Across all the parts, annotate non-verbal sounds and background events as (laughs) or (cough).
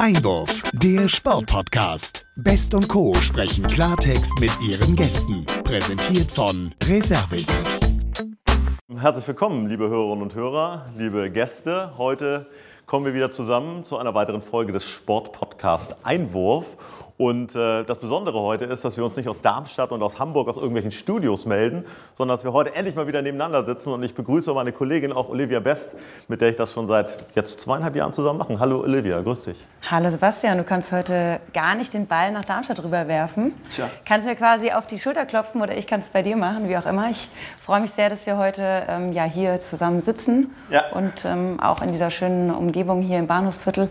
Einwurf, der Sportpodcast. Best und Co. sprechen Klartext mit ihren Gästen. Präsentiert von Reservix. Herzlich willkommen, liebe Hörerinnen und Hörer, liebe Gäste. Heute kommen wir wieder zusammen zu einer weiteren Folge des Sportpodcast Einwurf. Und äh, das Besondere heute ist, dass wir uns nicht aus Darmstadt und aus Hamburg aus irgendwelchen Studios melden, sondern dass wir heute endlich mal wieder nebeneinander sitzen. Und ich begrüße meine Kollegin, auch Olivia Best, mit der ich das schon seit jetzt zweieinhalb Jahren zusammen mache. Hallo Olivia, grüß dich. Hallo Sebastian, du kannst heute gar nicht den Ball nach Darmstadt rüberwerfen. Tja. Kannst mir quasi auf die Schulter klopfen oder ich kann es bei dir machen, wie auch immer. Ich freue mich sehr, dass wir heute ähm, ja, hier zusammen sitzen ja. und ähm, auch in dieser schönen Umgebung hier im Bahnhofsviertel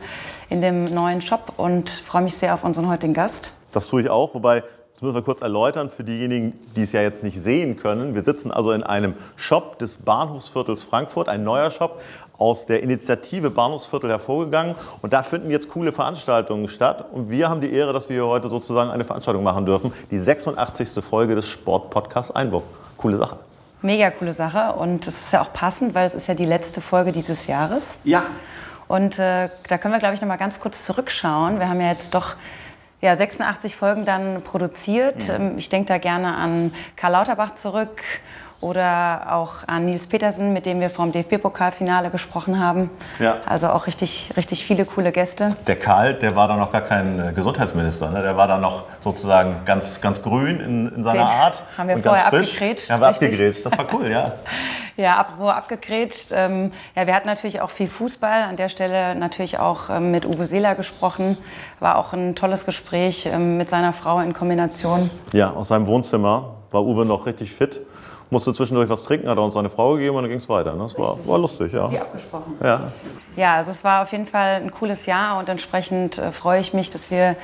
in dem neuen Shop und freue mich sehr auf unseren heutigen Gast. Das tue ich auch, wobei das müssen wir kurz erläutern für diejenigen, die es ja jetzt nicht sehen können. Wir sitzen also in einem Shop des Bahnhofsviertels Frankfurt, ein neuer Shop aus der Initiative Bahnhofsviertel hervorgegangen. Und da finden jetzt coole Veranstaltungen statt. Und wir haben die Ehre, dass wir heute sozusagen eine Veranstaltung machen dürfen. Die 86. Folge des Sportpodcasts Einwurf. Coole Sache. Mega coole Sache. Und es ist ja auch passend, weil es ist ja die letzte Folge dieses Jahres. Ja. Und äh, da können wir, glaube ich, noch mal ganz kurz zurückschauen. Wir haben ja jetzt doch ja, 86 Folgen dann produziert. Mhm. Ähm, ich denke da gerne an Karl Lauterbach zurück oder auch an Nils Petersen, mit dem wir vom DFB-Pokalfinale gesprochen haben. Ja. Also auch richtig, richtig viele coole Gäste. Der Karl, der war da noch gar kein äh, Gesundheitsminister, ne? der war da noch sozusagen ganz, ganz grün in, in seiner Den Art. Haben wir vorher abgegrätscht. Ja, haben wir abgegrätscht, das war cool, ja. (laughs) ja, apropos abgegrätscht. Ähm, ja, wir hatten natürlich auch viel Fußball. An der Stelle natürlich auch ähm, mit Uwe Seeler gesprochen. War auch ein tolles Gespräch ähm, mit seiner Frau in Kombination. Ja, aus seinem Wohnzimmer war Uwe noch richtig fit musste zwischendurch was trinken, hat er uns seine Frau gegeben und dann ging es weiter. Ne? Das war, war lustig, ja. Wie abgesprochen. Ja. ja, also es war auf jeden Fall ein cooles Jahr und entsprechend äh, freue ich mich, dass wir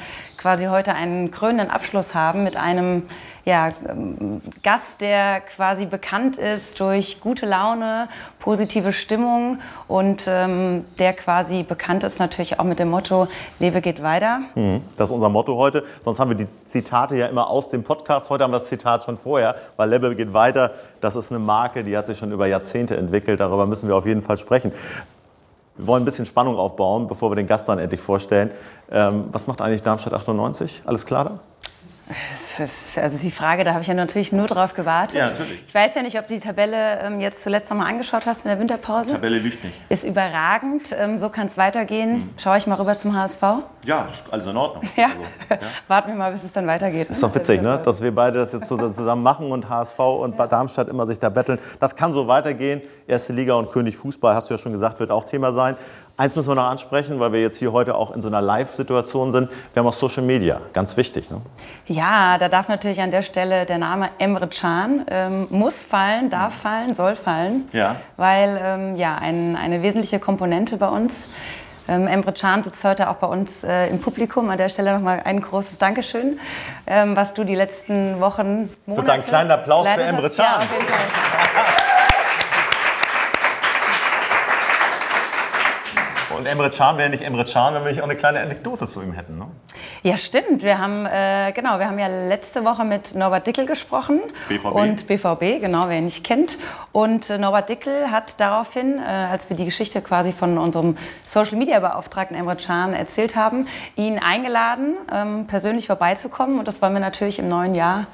quasi heute einen krönenden Abschluss haben mit einem ja, ähm, Gast, der quasi bekannt ist durch gute Laune, positive Stimmung und ähm, der quasi bekannt ist natürlich auch mit dem Motto Lebe geht weiter. Mhm. Das ist unser Motto heute. Sonst haben wir die Zitate ja immer aus dem Podcast. Heute haben wir das Zitat schon vorher, weil Lebe geht weiter. Das ist eine Marke, die hat sich schon über Jahrzehnte entwickelt. Darüber müssen wir auf jeden Fall sprechen. Wir wollen ein bisschen Spannung aufbauen, bevor wir den Gast dann endlich vorstellen. Ähm, was macht eigentlich Darmstadt 98? Alles klar da? Also die Frage, da habe ich ja natürlich nur drauf gewartet. Ja, natürlich. Ich weiß ja nicht, ob du die Tabelle ähm, jetzt zuletzt noch mal angeschaut hast in der Winterpause. Die Tabelle lügt nicht. Ist überragend. Ähm, so kann es weitergehen. Mhm. Schaue ich mal rüber zum HSV? Ja, alles in Ordnung. Ja. Also, ja. (laughs) Warten wir mal, bis es dann weitergeht. Ist doch witzig, ne? dass wir beide das jetzt so zusammen machen und HSV und ja. Darmstadt immer sich da betteln. Das kann so weitergehen. Erste Liga und König Fußball, hast du ja schon gesagt, wird auch Thema sein. Eins müssen wir noch ansprechen, weil wir jetzt hier heute auch in so einer Live-Situation sind. Wir haben auch Social Media, ganz wichtig. Ne? Ja, da darf natürlich an der Stelle der Name Emre Can ähm, muss fallen, darf fallen, soll fallen, ja. weil ähm, ja ein, eine wesentliche Komponente bei uns. Ähm, Emre Can sitzt heute auch bei uns äh, im Publikum. An der Stelle nochmal ein großes Dankeschön, ähm, was du die letzten Wochen, Monate... Ich würde sagen, kleinen Applaus für Emre Can. Ja, auf jeden Fall. (laughs) Und Emre Can wäre nicht Emre Can, wenn wir nicht auch eine kleine Anekdote zu ihm hätten. Ne? Ja, stimmt. Wir haben, äh, genau, wir haben ja letzte Woche mit Norbert Dickel gesprochen. BVB. Und BVB, genau, wer ihn nicht kennt. Und äh, Norbert Dickel hat daraufhin, äh, als wir die Geschichte quasi von unserem Social-Media-Beauftragten Emre Can erzählt haben, ihn eingeladen, ähm, persönlich vorbeizukommen. Und das wollen wir natürlich im neuen Jahr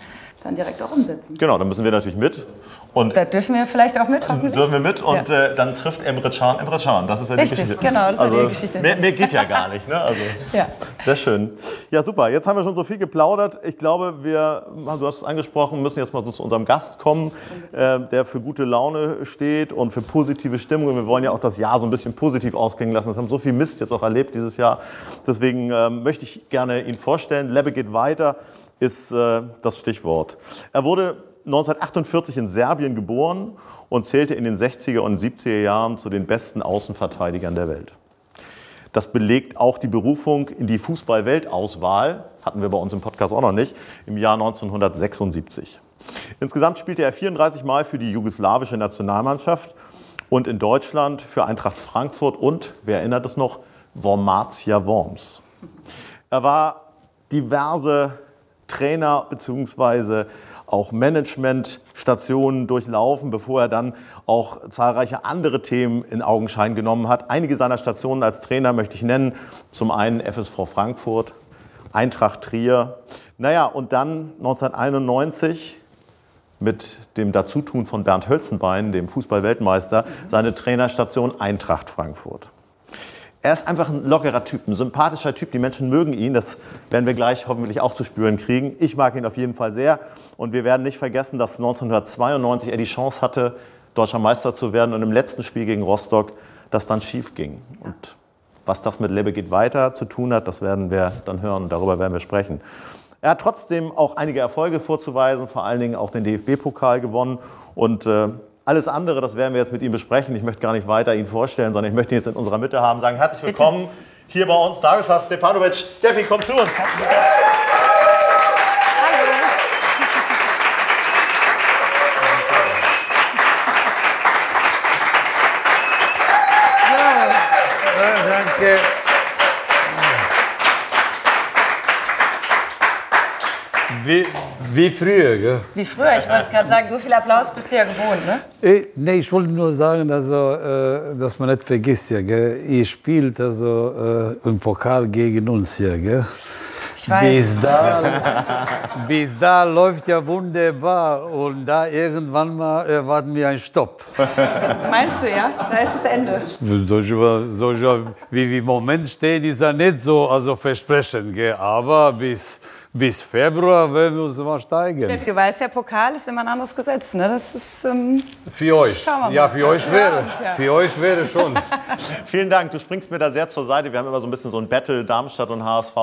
dann direkt auch umsetzen. Genau, da müssen wir natürlich mit. Und da dürfen wir vielleicht auch mit, hoffentlich. Dürfen wir mit und ja. äh, dann trifft Emre Can Emre Can. Das ist ja die Richtig, Geschichte. genau, das ist also, ja die Geschichte. Mehr, mehr, geht ja gar nicht. Ne? Also, (laughs) ja. Sehr schön. Ja, super. Jetzt haben wir schon so viel geplaudert. Ich glaube, wir, du hast es angesprochen, müssen jetzt mal zu unserem Gast kommen, äh, der für gute Laune steht und für positive Stimmung. Und wir wollen ja auch das Jahr so ein bisschen positiv ausklingen lassen. Wir haben so viel Mist jetzt auch erlebt dieses Jahr. Deswegen äh, möchte ich gerne ihn vorstellen. Lebbe geht weiter ist äh, das Stichwort. Er wurde 1948 in Serbien geboren und zählte in den 60er und 70er Jahren zu den besten Außenverteidigern der Welt. Das belegt auch die Berufung in die Fußball-Weltauswahl, hatten wir bei uns im Podcast auch noch nicht, im Jahr 1976. Insgesamt spielte er 34 Mal für die jugoslawische Nationalmannschaft und in Deutschland für Eintracht Frankfurt und, wer erinnert es noch, Wormatia Worms. Er war diverse Trainer bzw auch Managementstationen durchlaufen, bevor er dann auch zahlreiche andere Themen in Augenschein genommen hat. Einige seiner Stationen als Trainer möchte ich nennen. Zum einen FSV Frankfurt, Eintracht Trier. Naja, und dann 1991 mit dem Dazutun von Bernd Hölzenbein, dem Fußballweltmeister, seine Trainerstation Eintracht Frankfurt. Er ist einfach ein lockerer Typ, ein sympathischer Typ. Die Menschen mögen ihn. Das werden wir gleich hoffentlich auch zu spüren kriegen. Ich mag ihn auf jeden Fall sehr. Und wir werden nicht vergessen, dass 1992 er die Chance hatte, deutscher Meister zu werden und im letzten Spiel gegen Rostock das dann schief ging. Und was das mit Lebe geht weiter zu tun hat, das werden wir dann hören. Darüber werden wir sprechen. Er hat trotzdem auch einige Erfolge vorzuweisen, vor allen Dingen auch den DFB-Pokal gewonnen. Und äh, alles andere, das werden wir jetzt mit ihm besprechen. Ich möchte gar nicht weiter ihn vorstellen, sondern ich möchte ihn jetzt in unserer Mitte haben. Sagen herzlich willkommen Bitte. hier bei uns, Dagoslav Stepanovic. Steffi, komm zu uns. Herzlich willkommen. Wie, früher, gell? Wie früher, ich wollte es gerade sagen, so viel Applaus bist du ja gewohnt, ne? Ich, nee, ich wollte nur sagen, also, äh, dass man nicht vergisst, ja, gell? Ihr spielt also äh, im Pokal gegen uns hier, gell? Ich weiß. Bis da, (laughs) bis da läuft ja wunderbar und da irgendwann mal erwarten wir einen Stopp. (laughs) Meinst du, ja? Da ist das Ende. Solche, solche, wie wir im Moment stehen, ist ja nicht so also versprechen, gell? aber bis bis Februar werden wir uns mal steigen. Steffi, du weißt ja, Pokal ist immer ein anderes Gesetz. Ne? Das ist, ähm, für euch. Ja, für euch wäre. Ja. Für euch wäre schon. (laughs) Vielen Dank. Du springst mir da sehr zur Seite. Wir haben immer so ein bisschen so ein Battle Darmstadt und HSV.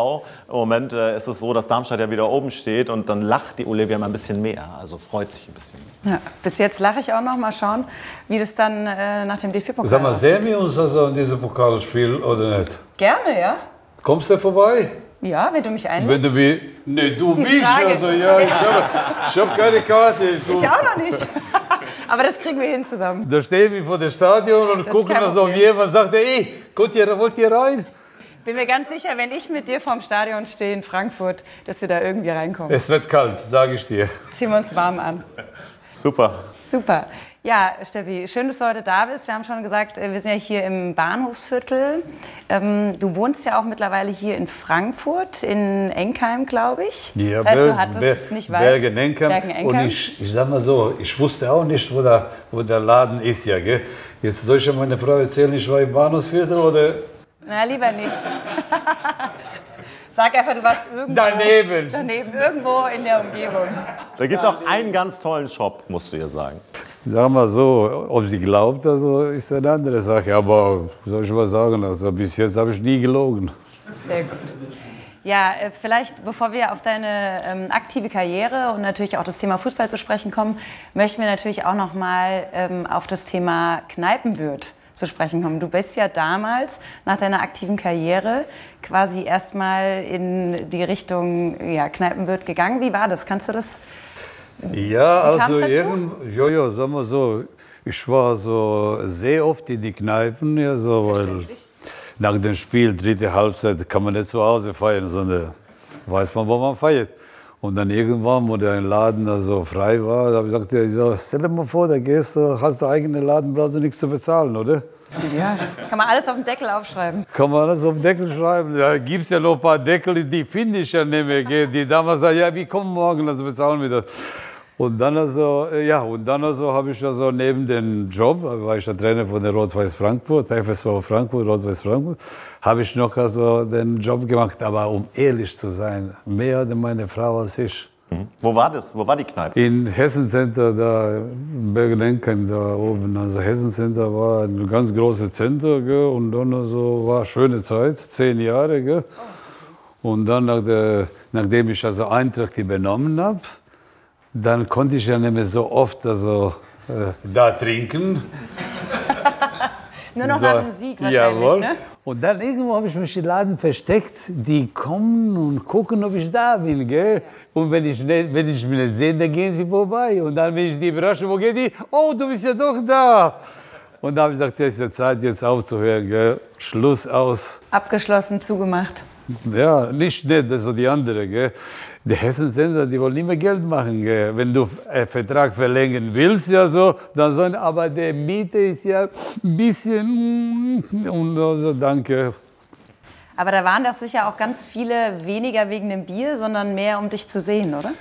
Im Moment äh, ist es so, dass Darmstadt ja wieder oben steht und dann lacht die Olivia mal ein bisschen mehr. Also freut sich ein bisschen. Ja, bis jetzt lache ich auch noch. Mal schauen, wie das dann äh, nach dem DFB-Pokal Sag mal, sehen wir uns also in diesem Pokalspiel oder nicht? Gerne, ja. Kommst du vorbei? Ja, wenn du mich einlädst. Wenn du wie, nee, du bist also, ja, ich habe hab keine Karte. Ich, ich auch noch nicht. (laughs) Aber das kriegen wir hin zusammen. Da stehen wir vor dem Stadion und das gucken so, und jemand sagt, ey, wollt ihr, wollt ihr rein? Bin mir ganz sicher, wenn ich mit dir vorm Stadion stehe in Frankfurt, dass wir da irgendwie reinkommen. Es wird kalt, sage ich dir. Ziehen wir uns warm an. Super. Super. Ja, Steffi, schön, dass du heute da bist. Wir haben schon gesagt, äh, wir sind ja hier im Bahnhofsviertel. Ähm, du wohnst ja auch mittlerweile hier in Frankfurt, in Enkheim, glaube ich. Ja, das heißt, du hattest Ber nicht weit. Bergen Enkheim. Bergen Enkheim. Und ich, ich sag mal so, ich wusste auch nicht, wo der, wo der Laden ist. Ja, gell? Jetzt soll ich ja meine Frau erzählen, ich war im Bahnhofsviertel oder? Na, lieber nicht. (laughs) Sag einfach, du warst irgendwo. Daneben. Daneben, irgendwo in der Umgebung. Da gibt es auch einen ganz tollen Shop, musst du ihr sagen. Sag mal so, ob sie glaubt, also ist eine andere Sache. Aber soll ich mal sagen, also bis jetzt habe ich nie gelogen. Sehr gut. Ja, äh, vielleicht bevor wir auf deine ähm, aktive Karriere und natürlich auch das Thema Fußball zu sprechen kommen, möchten wir natürlich auch noch mal ähm, auf das Thema Kneipenwirt zu sprechen kommen. Du bist ja damals nach deiner aktiven Karriere quasi erstmal in die Richtung ja, Kneipenwirt gegangen. Wie war das? Kannst du das ja, also irgend, ja, ja, sagen wir so, ich war so sehr oft in die Kneipen, ja, so, weil nach dem Spiel, dritte Halbzeit, kann man nicht zu Hause feiern, sondern weiß man, wo man feiert. Und dann irgendwann, wo der Laden also frei war, da habe ich gesagt, ja, stell dir mal vor, da gehst du, hast du eigenen Laden, brauchst du nichts zu bezahlen, oder? Ja, kann man alles auf den Deckel aufschreiben. Kann man alles auf den Deckel schreiben. Da gibt es ja noch ein paar Deckel, die finde ich ja nicht mehr. Die damals sagen, ja, wie kommen morgen, also bezahlen wir das. Und dann also, äh, ja, und dann also habe ich also neben dem Job, war ich der Trainer von der Rot-Weiß Frankfurt, FSV Frankfurt, Rot-Weiß Frankfurt, habe ich noch also den Job gemacht. Aber um ehrlich zu sein, mehr meine Frau als ich. Mhm. Wo war das? Wo war die Kneipe? In Hessen Center, da in Bergen-Enkheim, da oben. Also Hessen Center war ein ganz großes Center, gell? und dann also war eine schöne Zeit, zehn Jahre. Gell? Und dann, nach der, nachdem ich also Eintracht übernommen habe, dann konnte ich ja nicht mehr so oft also, äh, da trinken. (laughs) Nur noch so, nach dem Sieg wahrscheinlich, jawohl. ne? Und dann irgendwo habe ich mich im Laden versteckt. Die kommen und gucken, ob ich da bin, gell? Und wenn ich, nicht, wenn ich mich nicht sehe, dann gehen sie vorbei. Und dann, wenn ich die überrasche, wo geht die? Oh, du bist ja doch da. Und da habe ich gesagt, es ist ja Zeit, jetzt aufzuhören, gell? Schluss aus. Abgeschlossen, zugemacht. Ja, nicht, nicht, das ist so die andere, gell? Die Hessensender, die wollen mehr Geld machen. Wenn du einen Vertrag verlängern willst, ja so, dann sollen, aber die Miete ist ja ein bisschen, mm, und also danke. Aber da waren das sicher auch ganz viele weniger wegen dem Bier, sondern mehr um dich zu sehen, oder?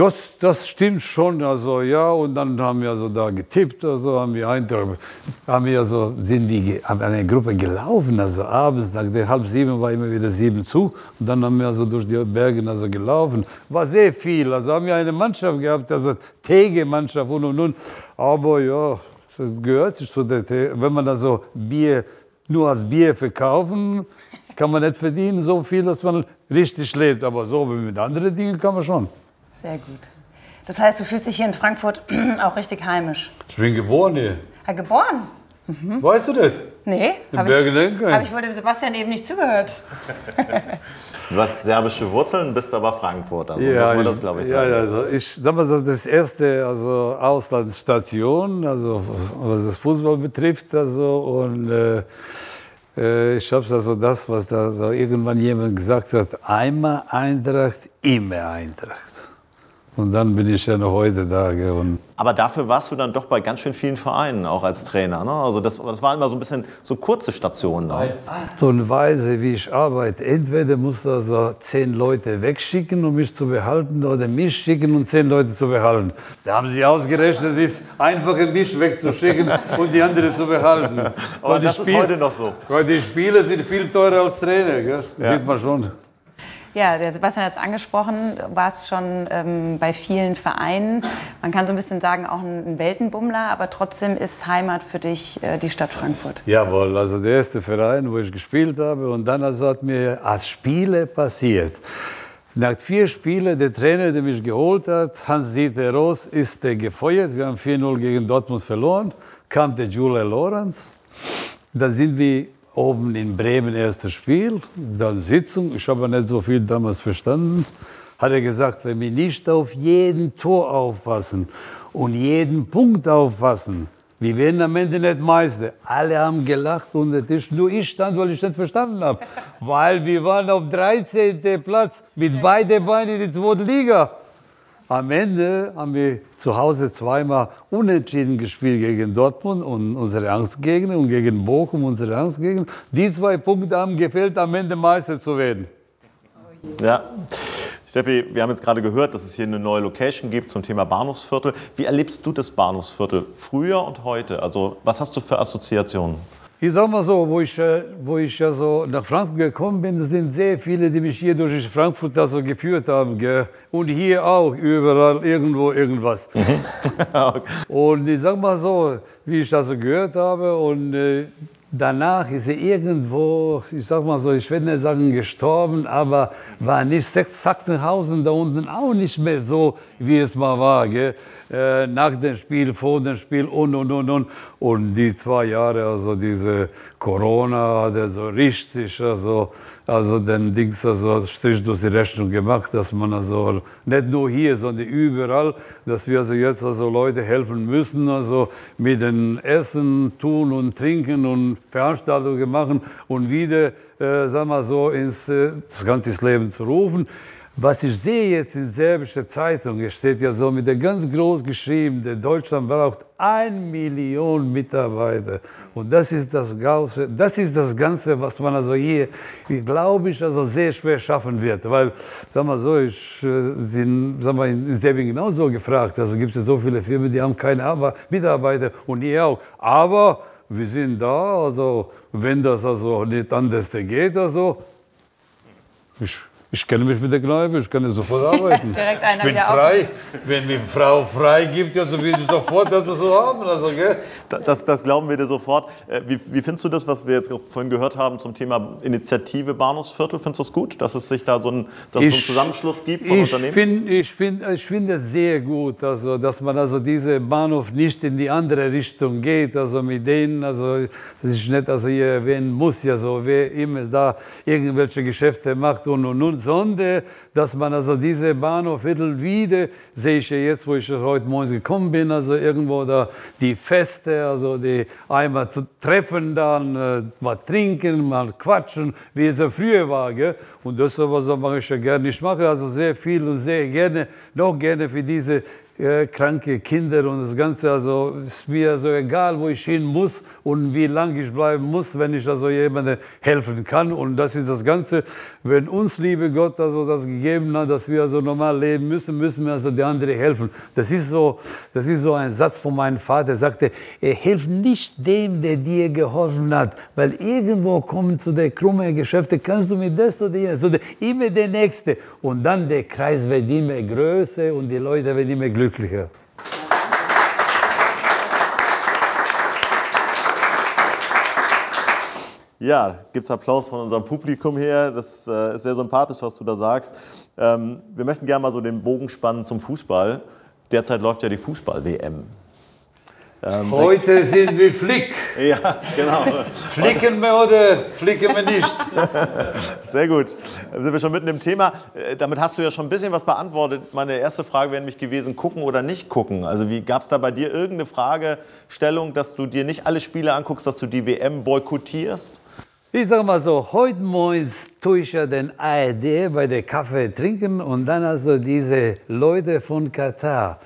Das, das stimmt schon, also ja, und dann haben wir so da getippt, also haben wir Eintrag, haben wir so, sind wir haben eine Gruppe gelaufen, also abends, nach der halb sieben war immer wieder sieben zu, und dann haben wir so durch die Berge also gelaufen, war sehr viel, also haben wir eine Mannschaft gehabt, also Tege-Mannschaft und und und, aber ja, das gehört sich zu der, wenn man also Bier, nur als Bier verkaufen, kann man nicht verdienen so viel, dass man richtig lebt, aber so wie mit anderen Dingen kann man schon. Sehr gut. Das heißt, du fühlst dich hier in Frankfurt (clears throat) auch richtig heimisch. Ich bin geboren hier. Ja, geboren? Mhm. Weißt du das? Nee, In habe ich, Bergen-Lenken. hab ich wohl dem Sebastian eben nicht zugehört. (laughs) Du hast serbische Wurzeln, bist aber Frankfurter. So Ja, muss man ich, das, glaube ich, ja, sagen. ja, also ich sag mal so, das erste also Auslandsstation, also was das Fußball betrifft, also und äh, äh, ich habe also das, was da so irgendwann jemand gesagt hat, einmal Eintracht, immer Eintracht. Und dann bin ich ja noch heute da. gell, Und Aber dafür warst du dann doch bei ganz schön vielen Vereinen auch als Trainer. Ne? Also das, das waren immer so ein bisschen so kurze Stationen. Da. Art und Weise, wie ich arbeite. Entweder muss da so zehn Leute wegschicken, um mich zu behalten, oder mich schicken, um zehn Leute zu behalten. Da haben sie ausgerechnet, es ist einfacher, mich wegzuschicken (laughs) und die anderen zu behalten. Aber die das ist Spiel- heute noch so. Weil die Spiele sind viel teurer als Trainer, gell? sieht man schon. Ja, der Sebastian hat es angesprochen, du warst schon ähm, bei vielen Vereinen. Man kann so ein bisschen sagen, auch ein, Weltenbummler, aber trotzdem ist Heimat für dich äh, die Stadt Frankfurt. Jawohl, also der erste Verein, wo ich gespielt habe. Und dann also hat mir als Spiele passiert. Nach vier Spielen, der Trainer, der mich geholt hat, Hans-Dieter Roos, ist äh, gefeuert. Wir haben 4-0 gegen Dortmund verloren. Kam der Julia Laurent. Da sind wir oben in Bremen, erstes Spiel. Dann Sitzung. Ich habe nicht so viel damals verstanden. Hat er gesagt, wenn wir nicht auf jeden Tor aufpassen und jeden Punkt aufpassen, wir werden am Ende nicht Meister. Alle haben gelacht unter Tisch. Nur ich stand, weil ich nicht verstanden habe. Weil wir waren auf 13. Platz mit beiden Beinen in der zweiten Liga. Am Ende haben wir zu Hause zweimal unentschieden gespielt gegen Dortmund und unsere Angstgegner und gegen Bochum unsere Angstgegner. Die zwei Punkte haben gefehlt, am Ende Meister zu werden. Ja. Steffi, wir haben jetzt gerade gehört, dass es hier eine neue Location gibt zum Thema Bahnhofsviertel. Wie erlebst du das Bahnhofsviertel früher und heute? Also was hast du für Assoziationen? Ich sag mal so, wo ich, äh, wo ich ja so nach Frankfurt gekommen bin, sind sehr viele, die mich hier durch Frankfurt also geführt haben. Gell? Und hier auch, überall, irgendwo, irgendwas. (laughs) Und ich sag mal so, wie ich das so gehört habe, und äh, danach ist er irgendwo, ich sag mal so, ich will nicht sagen gestorben, aber war nicht Sachs- Sachsenhausen da unten auch nicht mehr so, wie es mal war. Gell? Äh, nach dem Spiel, vor dem Spiel und, und, und, und. Und die zwei Jahre, also diese Corona hat er so richtig, also, also den Dings, also Strich durch die Rechnung gemacht, dass man also nicht nur hier, sondern überall, dass wir also jetzt also Leute helfen müssen, also mit dem Essen, Tun und Trinken und Veranstaltungen machen und wieder, äh, sagen wir so, ins äh, das ganze Leben zu rufen. Was ich sehe jetzt in serbischer Zeitung, es steht ja so mit der ganz groß geschrieben, der Deutschland braucht ein Million Mitarbeiter. Und das ist das, Ganze, das ist das Ganze, was man also hier, glaube ich, also sehr schwer schaffen wird. Weil, sagen wir so, ich äh, sind, sagen wir, in Serbien genauso gefragt. Also gibt es so viele Firmen, die haben keine Arbe- Mitarbeiter und hier auch. Aber wir sind da, also wenn das also nicht anders geht, also ich, ich kenne mich mit der Kneipe, ich kann sofort arbeiten. (laughs) Direkt einer ich bin frei. Wenn mir Frau frei gibt, ja, so will ich sofort das so haben. Also, gell? Das, das glauben wir dir sofort. Äh, Wie, wie findest du das, was wir jetzt vorhin gehört haben zum Thema Initiative Bahnhofsviertel? Findest du das gut, dass es sich da so, ein, dass es so einen Ich- Zusammenschluss gibt von Ich Unternehmen? finde ich find, ich find es sehr gut, also, dass man also diese Bahnhof nicht in die andere Richtung geht, also mit denen, also dass ich nicht also hier erwähnen muss, ja so, wer immer da irgendwelche Geschäfte macht und und und, und Sonde, dass man also diese Bahnhofviertel wieder, sehe ich ja jetzt, wo ich heute morgens gekommen bin, also irgendwo da die Feste, also die einmal treffen, dann äh, mal trinken, mal quatschen, wie es ja früher war. Gell? Und das ist mache ich ja gerne. Ich mache also sehr viel und sehr gerne, noch gerne für diese äh, kranke Kinder und das Ganze. Also ist mir so egal, wo ich hin muss und wie lange ich bleiben muss, wenn ich also jemandem helfen kann. Und das ist das Ganze. Wenn uns, liebe Gott, also das gegeben hat, dass wir also normal leben müssen, müssen wir also die anderen helfen. Das ist so, das ist so ein Satz von meinem Vater. Er sagte, er hilft nicht dem, der dir geholfen hat, weil irgendwo kommen zu der krummen Geschäfte, kannst du mir das oder das, oder immer der Nächste. Und dann der Kreis wird immer größer und die Leute werden immer glücklicher Ja, gibt es Applaus von unserem Publikum her. Das äh, ist sehr sympathisch, was du da sagst. Ähm, wir möchten gerne mal so den Bogen spannen zum Fußball. Derzeit läuft ja die Fußball-WM. Ähm, Heute sind wir Flick. (laughs) Ja, genau. Flicken wir oder flicken wir nicht? (laughs) Sehr gut. Dann sind wir schon mitten im Thema. Äh, damit hast du ja schon ein bisschen was beantwortet. Meine erste Frage wäre nämlich gewesen, gucken oder nicht gucken. Also wie gab es da bei dir irgendeine Fragestellung, dass du dir nicht alle Spiele anguckst, dass du die WM boykottierst? Ich sag mal so, heute morgens tue ich ja den ARD bei der Kaffee trinken und dann also diese Leute von Katar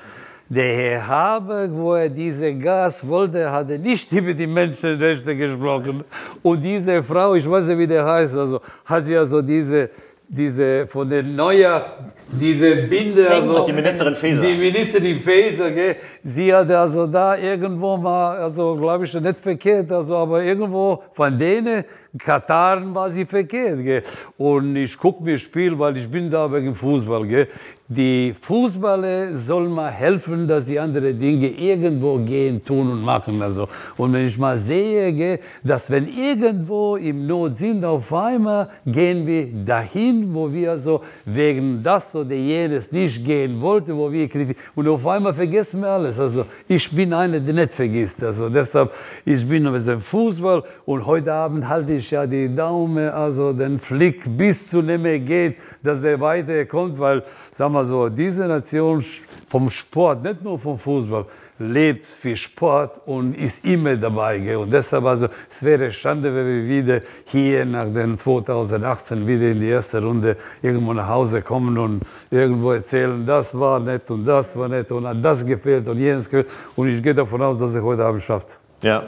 der Herr Habeck, wo er diese Gas wollte, hatte nicht (laughs) über die Menschenrechte gesprochen. Und diese Frau, ich weiß nicht, wie der heißt, also hat sie also diese, diese von der Neuer, diese Binde, also, die Ministerin Faeser. Die Ministerin Faeser, gell, sie hat also da irgendwo mal, also glaube ich nicht verkehrt, also aber irgendwo von denen, Kataren war sie verkehrt. Gell. Und ich gucke mir Spiel, weil ich bin da wegen Fußball. Gell die Fußballer sollen mal helfen, dass die anderen Dinge irgendwo gehen, tun und machen. Also. Und wenn ich mal sehe, dass wenn irgendwo im Not sind, auf einmal gehen wir dahin, wo wir so wegen das oder jenes nicht gehen wollten, wo wir kritisieren. Und auf einmal vergessen wir alles. Also ich bin einer, der nicht vergisst. Also deshalb, ich bin mit dem Fußball und heute Abend halte ich ja die Daumen, also den Flick bis zu nicht mehr geht, dass er weiterkommt, weil, sagen wir so, diese Nation vom Sport, nicht nur vom Fußball, lebt für Sport und ist immer dabei. Gell? Und deshalb, also, es wäre Schande, wenn wir wieder hier nach den 2018 wieder in die erste Runde irgendwo nach Hause kommen und irgendwo erzählen, das war nett und das war nett und hat das gefehlt und jenes gefehlt. Und ich gehe davon aus, dass er heute Abend schafft. Ja.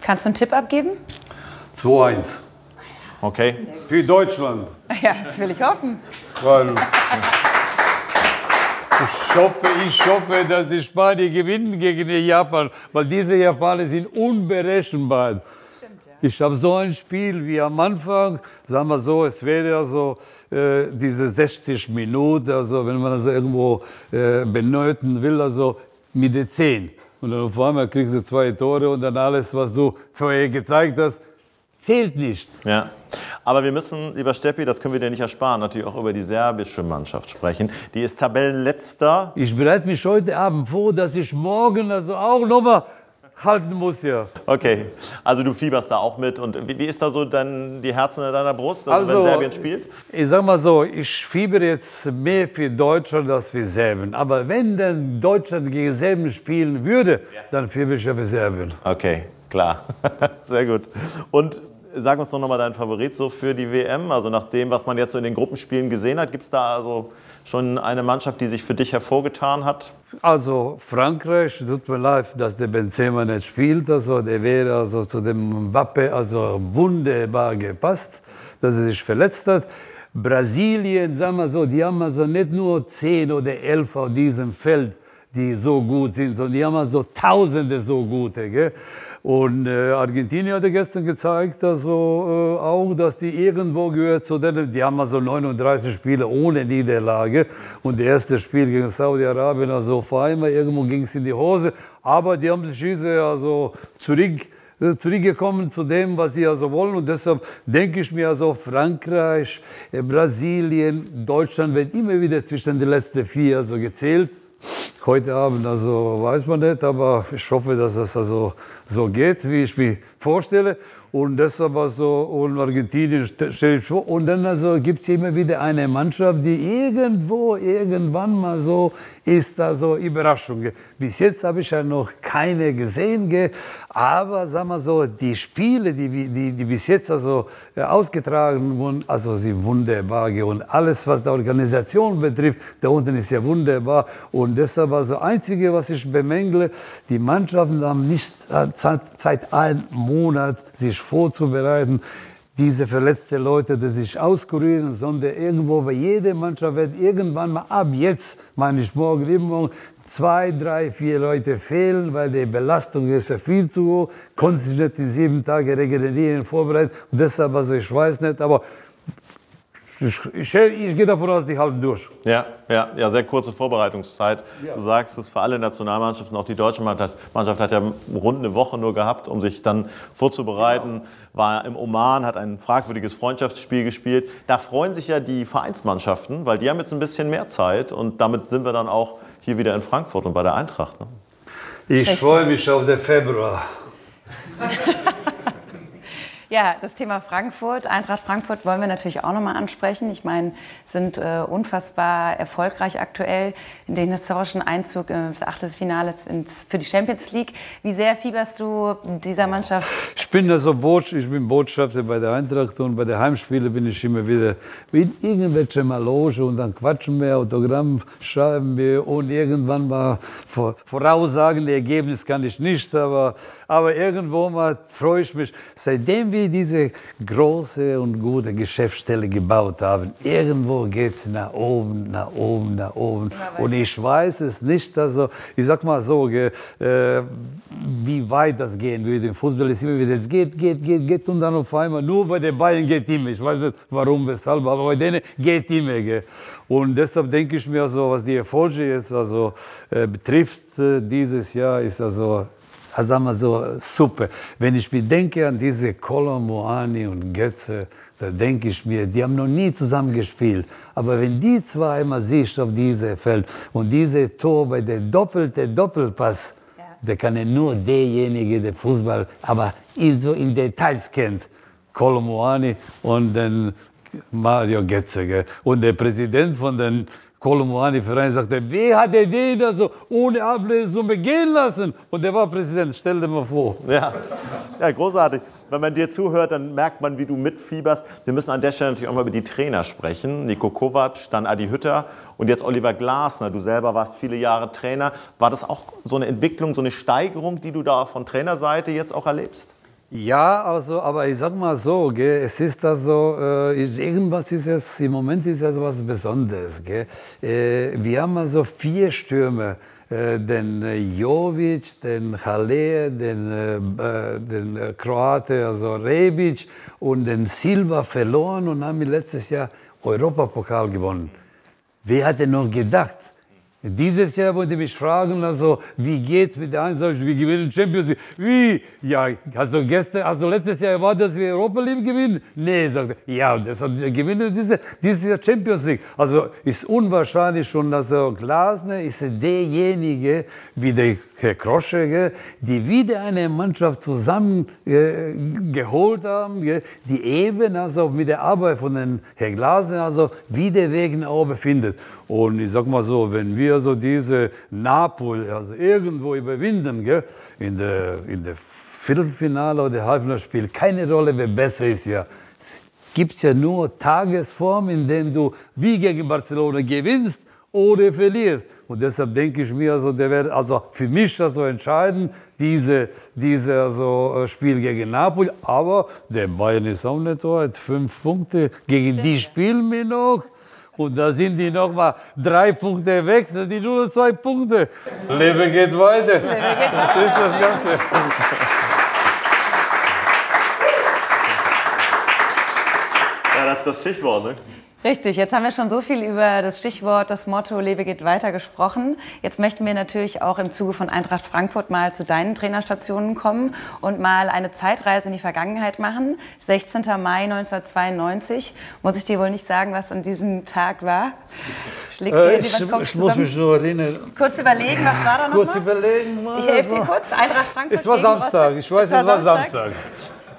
Kannst du einen Tipp abgeben? 2-1. Okay. Für Deutschland. (laughs) Ja, das will ich hoffen. Weil (laughs) ich hoffe, ich hoffe, dass die Spanier gewinnen gegen die Japaner, weil diese Japaner sind unberechenbar. Ich habe so ein Spiel wie am Anfang, sagen wir so, es wäre also äh, diese 60 Minuten, also wenn man also irgendwo äh, benötigen will, also mit der 10. Und dann auf einmal kriegst du zwei Tore und dann alles, was du vorher gezeigt hast, zählt nicht. Ja. Aber wir müssen, lieber Steppi, das können wir dir nicht ersparen, natürlich auch über die serbische Mannschaft sprechen. Die ist Tabellenletzter. Ich bereite mich heute Abend vor, dass ich morgen also auch nochmal halten muss ja. Okay, also du fieberst da auch mit. Und wie, ist da so dann die Herzen in deiner Brust, also, also, wenn Serbien spielt? Ich sag mal so, ich fiebere jetzt mehr für Deutschland als für Serbien. Aber wenn dann Deutschland gegen Serbien spielen würde, ja. dann fiebere ich ja für Serbien. Okay, klar. (laughs) Sehr gut. Und sag uns doch nochmal deinen Favorit so für die WM. Also nach dem, was man jetzt so in den Gruppenspielen gesehen hat, gibt es da also schon eine Mannschaft, die sich für dich hervorgetan hat? Also Frankreich, tut mir leid, dass der Benzema nicht spielt. Also der wäre also zu dem Mbappe also wunderbar gepasst, dass er sich verletzt hat. Brasilien, sagen wir so, die haben also nicht nur zehn oder elf auf diesem Feld, die so gut sind, sondern die haben also Tausende so gute. Gell? Und äh, Argentinien hat gestern gezeigt, also, äh, auch, dass die irgendwo gehört zu denen, die haben also 39 Spiele ohne Niederlage. Und das erste Spiel gegen Saudi-Arabien, also vor allem irgendwo ging es in die Hose. Aber die haben sich also zurück äh, zurückgekommen zu dem, was sie also wollen. Und deshalb denke ich mir also, Frankreich, äh, Brasilien, Deutschland wird immer wieder zwischen den letzten vier also gezählt. Heute Abend, also weiß man nicht, aber ich hoffe, dass das also so geht, wie ich mir vorstelle. Und das aber so, und Argentinien stelle ich vor. Und dann also gibt es immer wieder eine Mannschaft, die irgendwo, irgendwann mal so ist da so Überraschung. Bis jetzt habe ich ja noch keine gesehen, aber sagen wir so, die Spiele, die, die, die bis jetzt also äh, ausgetragen wurden, also sie wunderbar und alles, was die Organisation betrifft, da unten ist ja wunderbar und deshalb also Einzige, was ich bemängle, die Mannschaften haben nicht seit einem Monat sich vorzubereiten. Diese verletzten Leute, die sich auskurieren, sondern irgendwo bei jeder Mannschaft wird irgendwann mal ab jetzt, meine ich morgen, übermorgen, zwei, drei, vier Leute fehlen, weil die Belastung ist ja viel zu hoch, konnten sich nicht in sieben Tagen regenerieren, vorbereiten. Und deshalb, also ich weiß nicht, aber ich, ich, gehe davon aus, die halten durch. Ja, ja, ja sehr kurze Vorbereitungszeit. Ja. Du sagst es für alle Nationalmannschaften, auch die deutsche Mannschaft, Mannschaft hat ja rund eine Woche nur gehabt, um sich dann vorzubereiten. Genau. War im Oman, hat ein fragwürdiges Freundschaftsspiel gespielt. Da freuen sich ja die Vereinsmannschaften, weil die haben jetzt ein bisschen mehr Zeit und damit sind wir dann auch hier wieder in Frankfurt und bei der Eintracht. Ne? Ich freue mich auf den Februar. (laughs) Ja, das Thema Frankfurt, Eintracht Frankfurt wollen wir natürlich auch nochmal ansprechen. Ich meine, sind äh, unfassbar erfolgreich aktuell in den historischen Einzug ins Achtelfinale für die Champions League. Wie sehr fieberst du dieser Mannschaft? Ich bin also Bots ich bin Botschafter bei der Eintracht und bei den Heimspielen bin ich immer wieder in irgendwelche Maloge und dann quatschen wir, Autogramm schreiben wir und irgendwann mal voraussagen, Ergebnis kann ich nicht, aber, aber irgendwo mal freue ich mich. Seitdem wir diese große und gute Geschäftsstelle gebaut haben, irgendwo geht es nach oben, nach oben, nach oben. Und ich weiß es nicht, also ich sag mal so, äh, wie weit das gehen würde. Im Fußball ist immer wieder, es geht, geht, geht, geht und dann auf einmal, nur bei den Bayern geht immer. Ich weiß nicht warum, weshalb, aber bei denen geht immer. Gell. Und deshalb denke ich mir, also, was die Erfolge jetzt also, äh, betrifft, äh, dieses Jahr ist also sagen wir so, super. Wenn ich mir denke an diese Kolomoani und Götze, da denke ich mir, die haben noch nie zusammen gespielt. Aber wenn die zwei einmal siehst auf diesem Feld und diese Tor bei der doppelte Doppelpass, ja. der kann ja nur derjenige, der Fußball, aber so in Details kennt. Kolomoani und dann Mario Götze. Und der Präsident von den Kolomoani Verein sagte, wer hat den da so ohne Ablösesumme gehen lassen? Und der war Präsident, stell dir mal vor. Ja. ja, großartig. Wenn man dir zuhört, dann merkt man, wie du mitfieberst. Wir müssen an der Stelle natürlich auch mal über die Trainer sprechen. Nico Kovac, dann Adi Hütter und jetzt Oliver Glasner. Du selber warst viele Jahre Trainer. War das auch so eine Entwicklung, so eine Steigerung, die du da von Trainerseite jetzt auch erlebst? Ja, also, aber ich sag mal so, gell, es ist also, äh, irgendwas ist es, im Moment ist es was Besonderes. Gell. Äh, wir haben also vier Stürme, äh, den äh, Jovic, den Halle, den, äh, äh, den Kroate, also Rebic und den Silva verloren und haben letztes Jahr Europapokal gewonnen. Wer hätte noch gedacht, dieses Jahr wollte mich fragen, also, wie geht mit der Einsatz, wir gewinnen Champions League. Wie? Ja, hast du gestern, hast du letztes Jahr erwartet, dass wir Europa League gewinnen? Nee, sagt er. Ja, deshalb gewinnen diese, dieses Jahr Champions League. Also ist unwahrscheinlich schon, dass er Glasner ist derjenige, wie der Herr Krosche, die wieder eine Mannschaft zusammen äh, haben, die eben also mit der Arbeit von den Herrn Glasner also wieder wegen oben findet. Und ich sag mal so, wenn wir so diese Napoli also irgendwo überwinden, in der, in der Viertelfinale oder Halbfinalspiel, keine Rolle, wer besser ist ja. Es gibt ja nur Tagesform, in dem du wie gegen Barcelona gewinnst oder verlierst. Und deshalb denke ich mir, also, der wird also für mich also entscheiden, diese, diese also, Spiel gegen Napoli. Aber der Bayern ist auch nicht da, hat fünf Punkte. Gegen Stimmt. die spielen wir noch. Und da sind die noch mal drei Punkte weg, das sind nur zwei Punkte. Leben geht weiter. Leben geht weiter. (laughs) Das ist das Ganze. Ja, das ist das Stichwort, ne? Richtig, jetzt haben wir schon so viel über das Stichwort, das Motto Lebe geht weiter gesprochen. Jetzt möchten wir natürlich auch im Zuge von Eintracht Frankfurt mal zu deinen Trainerstationen kommen und mal eine Zeitreise in die Vergangenheit machen. 16. Mai 1992. Muss ich dir wohl nicht sagen, was an diesem Tag war? Schlägst äh, ich, ich muss mich nur erinnern. Kurz überlegen, was war da noch? Kurz mal? überlegen. Ich helfe dir kurz. Eintracht Frankfurt. Es war Samstag. Ich weiß, es war Samstag.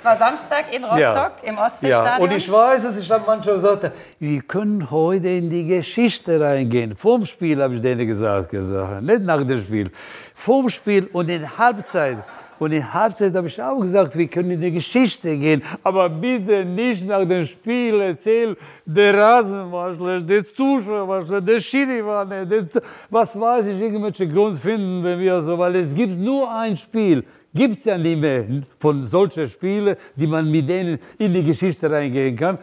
Es war Samstag in Rostock ja. im Ostseestadion. Ja. Und ich weiß es, ich habe manchmal gesagt, wir können heute in die Geschichte reingehen. Vorm Spiel habe ich denen gesagt, gesagt, nicht nach dem Spiel. Vorm Spiel und in Halbzeit. Und in Halbzeit habe ich auch gesagt, wir können in die Geschichte gehen, aber bitte nicht nach dem Spiel erzählen, der Rasen war schlecht, der Zuschauer war schlecht, der Schiri war nicht, was weiß ich, irgendwelche Grund finden, wenn wir so, weil es gibt nur ein Spiel, gibt es ja nicht mehr von solchen Spielen, die man mit denen in die Geschichte reingehen kann.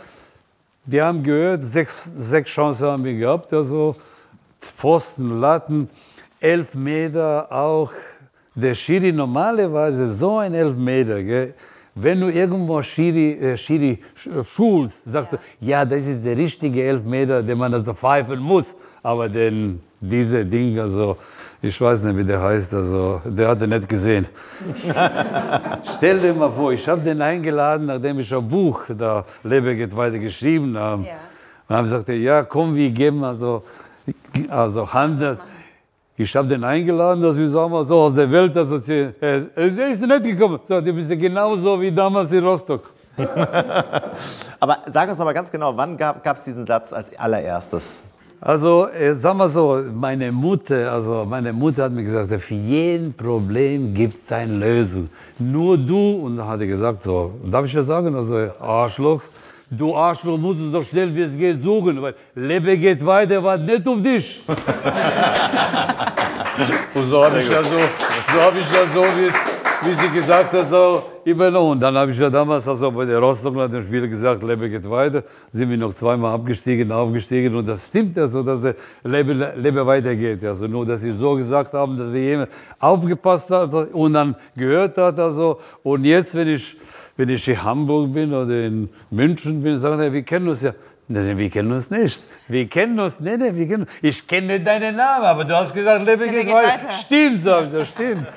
Die haben gehört, sechs, sechs Chancen haben wir gehabt, also Pfosten, Latten, elf Meter auch der Schiri normalerweise so ein Elfmeter, gell? wenn du irgendwo Schiri, äh, Schiri schulst, sagst ja. du, ja, das ist der richtige Elfmeter, den man also pfeifen muss. Aber denn diese Dinge, also, ich weiß nicht, wie der heißt, also, der hat er nicht gesehen. (laughs) Stell dir mal vor, ich habe den eingeladen, nachdem ich ein Buch, da Lebe geht weiter, geschrieben habe. Ja. Und haben gesagt, ja, komm, wir geben also, also Hand. Ich habe den eingeladen, dass wir sagen so aus der Welt assoziieren. Er ist nicht gekommen. So, du bist genauso wie damals in Rostock. (laughs) Aber sag uns noch mal ganz genau, wann gab es diesen Satz als allererstes? Also, äh, sagen wir so, meine Mutter, also meine Mutter hat mir gesagt, für jeden Problem gibt es eine Lösung. Nur du, und dann hat er gesagt, so, darf ich das sagen, also Arschloch, du Arschloch musst es doch schnell wie es geht suchen, weil Leben geht weiter, warte nicht auf dich. (laughs) Und so habe ich ja so, so habe ich ja so, wie, wie sie gesagt hat, so übernommen. Und dann habe ich ja damals also bei der Rostock nach dem Spiel gesagt, Lebe geht weiter. Sind wir noch zweimal abgestiegen, aufgestiegen. Und das stimmt ja so, dass der Lebe, Lebe weitergeht. Also nur, dass sie so gesagt haben, dass sie jemand aufgepasst hat und dann gehört hat. Also. Und jetzt, wenn ich wenn ich in Hamburg bin oder in München bin, sagen die, wir kennen uns ja. Wir kennen uns nicht. Wir kennen uns nicht. Wir kennen, ich kenne deinen Namen, aber du hast gesagt, Lebe geht, geht weiter. weiter. Stimmt, sag ich, das stimmt.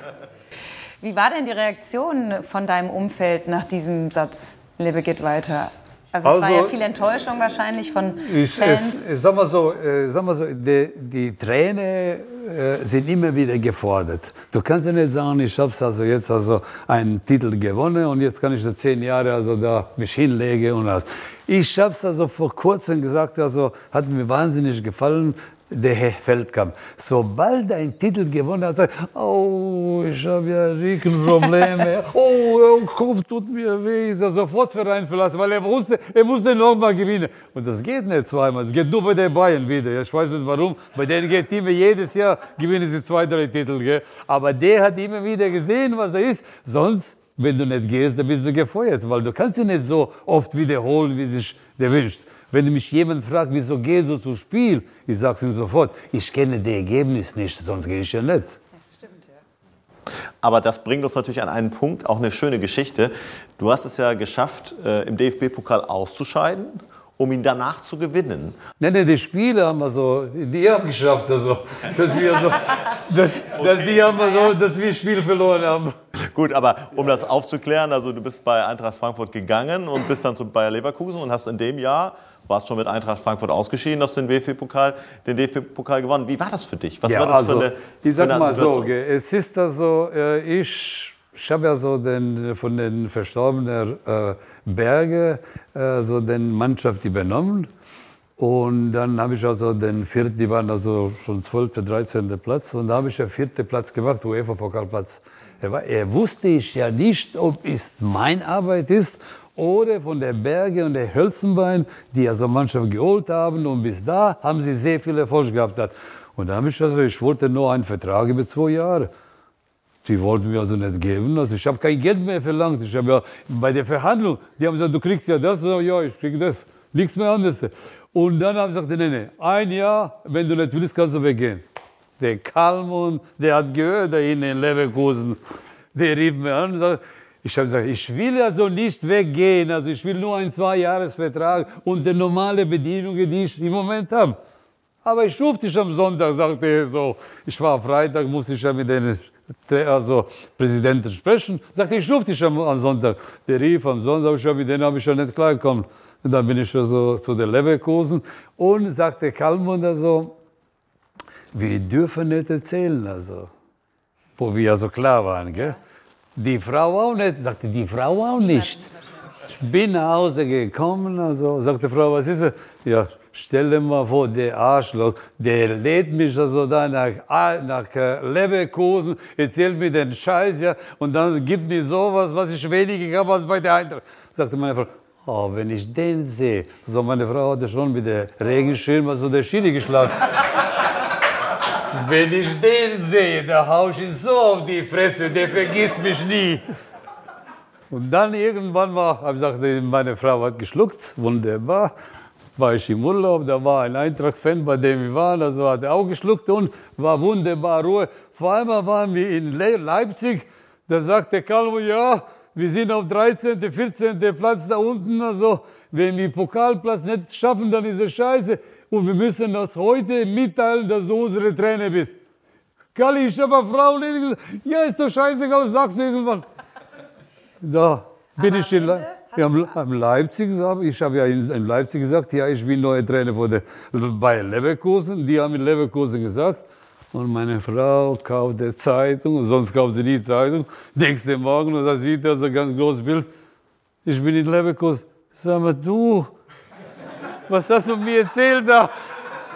Wie war denn die Reaktion von deinem Umfeld nach diesem Satz, Lebe geht weiter? Also, es also, war ja also, viel Enttäuschung wahrscheinlich von ich, Fans. Es, sag mal so, äh, sag mal so die, die Tränen äh, sind immer wieder gefordert. Du kannst ja nicht sagen, ich habe also jetzt also einen Titel gewonnen und jetzt kann ich da zehn Jahre also da mich hinlegen und das. Ich habe es also vor kurzem gesagt, also hat mir wahnsinnig gefallen, der Herr Feldkamp. Sobald einen Titel gewonnen hat, sagt oh, ich habe ja Rückenprobleme, (laughs) oh, der Kopf tut mir weh, ist er sofort Verein verlassen, weil er wusste, er musste nochmal gewinnen. Und das geht nicht zweimal, es geht nur bei den Bayern wieder. Ich weiß nicht warum, bei denen geht immer jedes Jahr, gewinnen sie zwei, drei Titel. Gell? Aber der hat immer wieder gesehen, was er ist, sonst wenn du nicht gehst, dann bist du gefeuert, weil du kannst ihn nicht so oft wiederholen, wie sich der wünscht. Wenn mich jemand fragt, wieso gehst du zum Spiel, ich sage es ihm sofort, ich kenne das Ergebnis nicht, sonst gehe ich ja nicht. Das stimmt, ja. Aber das bringt uns natürlich an einen Punkt, auch eine schöne Geschichte. Du hast es ja geschafft, äh, im DFB-Pokal auszuscheiden um ihn danach zu gewinnen. Nein, nein, die Spiele haben wir so, die haben geschafft, also, dass wir so, dass, okay. dass die haben wir so, dass wir Spiel verloren haben. Gut, aber um das aufzuklären, also du bist bei Eintracht Frankfurt gegangen und bist dann zu Bayer Leverkusen und hast in dem Jahr warst schon mit Eintracht Frankfurt ausgeschieden, hast den DFB-Pokal, den DFB-Pokal gewonnen. Wie war das für dich? Was ja, war das also, für eine Ich sag mal Situation? so, es ist also, äh, ich, ich habe ja so den, von den verstorbenen äh, Berge äh, so den Mannschaft übernommen. Und dann habe ich also den vierten, die waren also schon 12., 13. Platz. Und da habe ich ja vierten Platz gemacht, UEFA-Pokalplatz. Er, er wusste ich ja nicht, ob es meine Arbeit ist oder von der Berge und der Hölzenbein, die also Mannschaft geholt haben. Und bis da haben sie sehr viel Erfolg gehabt. Und da habe ich also, ich wollte nur einen Vertrag über zwei Jahre. Die wollten mir also nicht geben. Also ich habe kein Geld mehr verlangt. Ich habe ja bei der Verhandlung, die haben gesagt, du kriegst ja das. Ja, ich krieg das. Nichts mehr anderes. Und dann haben sie gesagt, nee, nee, ein Jahr, wenn du nicht willst, kannst du weggehen. Der Kalmund, der hat gehört da in Leverkusen, der rief mir an und sagt, ich habe gesagt, ich will also nicht weggehen, also ich will nur einen Zweijahresvertrag und die normale Bedienungen, die ich im Moment habe. Aber ich rufe dich am Sonntag, sagte er so. Ich war am Freitag, musste ich ja mit den also Präsidenten sprechen. Sagte, ich rufe dich am, Sonntag. Der rief am Sonntag, ich, mit denen habe ich schon nicht klargekommen. Und dann bin ich also zu der Leverkusen und sagte Kalmund also, wir dürfen nicht erzählen, also, wo wir also klar waren. Gell? Die Frau auch nicht. Sagte, die Frau auch nicht. Ich bin nach Hause gekommen, also sagte die Frau, was ist es? Ja, stell dir mal vor, der Arschloch, der lädt mich also da nach, nach äh, Leverkusen, erzählt mir den Scheiß, ja, und dann gibt mir sowas, was ich weniger habe als bei der Eintracht. Sagte meine Frau, oh, wenn ich den sehe, so meine Frau hatte schon mit der Regenschirm also der Schiri geschlagen. Wenn ich den sehe, da hau ich ihn so auf die Fresse, der vergisst mich nie. Und dann irgendwann war, habe ich gesagt, meine Frau hat geschluckt, wunderbar. War ich im Urlaub, da war ein Eintracht-Fan, bei dem wir waren, also hat er auch geschluckt und war wunderbar Ruhe. Vor allem waren wir in Leipzig, da sagte Calvo, ja, wir sind auf 13., 14. Platz da unten, also wenn wir Pokalplatz nicht schaffen, dann ist es scheiße. Und wir müssen das heute mitteilen, dass du unsere Trainer bist. Kalli, ich habe eine Frau gesagt, ja, ist doch scheißegal, sagst du irgendwann. Da bin ich in Le ja, am Leipzig. Ich habe ja in Leipzig gesagt, ja, ich bin neuer Trainer von der Bayer Leverkusen. Die haben in Leverkusen gesagt. Und meine Frau kauft die Zeitung, sonst kauft sie nie Zeitung. Nächsten Morgen, und da sieht er so ein ganz großes Bild. Ich bin in Leverkusen. Sag mal, du, was hast du mir erzählt da?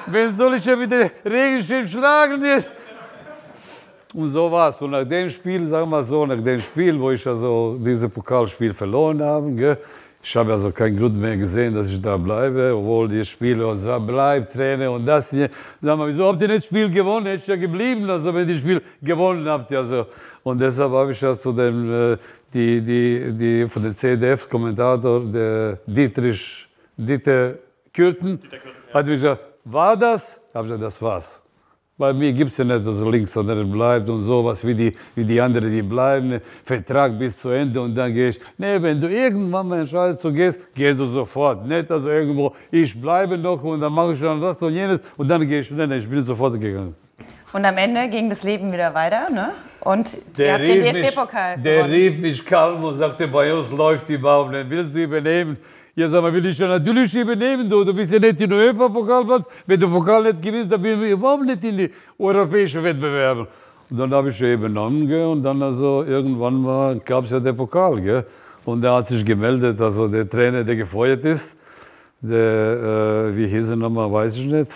Wen soll ich ja mit dem Regenschirm schlagen jetzt? Und so war es. Und nach dem Spiel, sagen wir so, nach dem Spiel, wo ich also dieses Pokalspiel verloren habe, gell, ich habe also keinen Grund mehr gesehen, dass ich da bleibe, obwohl die Spiele und so bleibt, Trainer und das hier. Sag mal, wieso habt ihr nicht das Spiel gewonnen? Hätte ich ja geblieben, also wenn ihr das Spiel gewonnen habt. Also. Und deshalb habe ich ja zu dem, äh, die, die, die, von dem CDF-Kommentator, der Dietrich, Dieter Kürten, hat mich gesagt, war das? Ich habe gesagt, das war's. Bei mir gibt es ja nicht, dass er links und rechts bleibt und sowas wie die, wie die anderen, die bleiben, Vertrag bis zu Ende und dann gehe ich. Nee, wenn du irgendwann mal entscheidest, du gehst, gehst du sofort. Nicht, also irgendwo, ich bleibe noch und dann mache ich dann das und jenes und dann gehe ich. Nein, ich bin sofort gegangen. Und am Ende ging das Leben wieder weiter, ne? Und der rief den DFB-Pokal Der rief mich kalm und sagte, bei uns läuft die Baum, dann willst du übernehmen? Ja, sag mal, will ich ja natürlich übernehmen, du. Du bist ja nicht in der UEFA-Pokalplatz. Wenn du Pokal nicht gewinnst, dann bin ich überhaupt nicht in die europäischen Wettbewerbe. Und dann habe ich ja übernommen, gell, und dann also irgendwann gab es ja den Pokal, gell. Und der hat sich gemeldet, also der Trainer, der gefeuert ist, der, äh, wie hieß er nochmal, weiß ich nicht.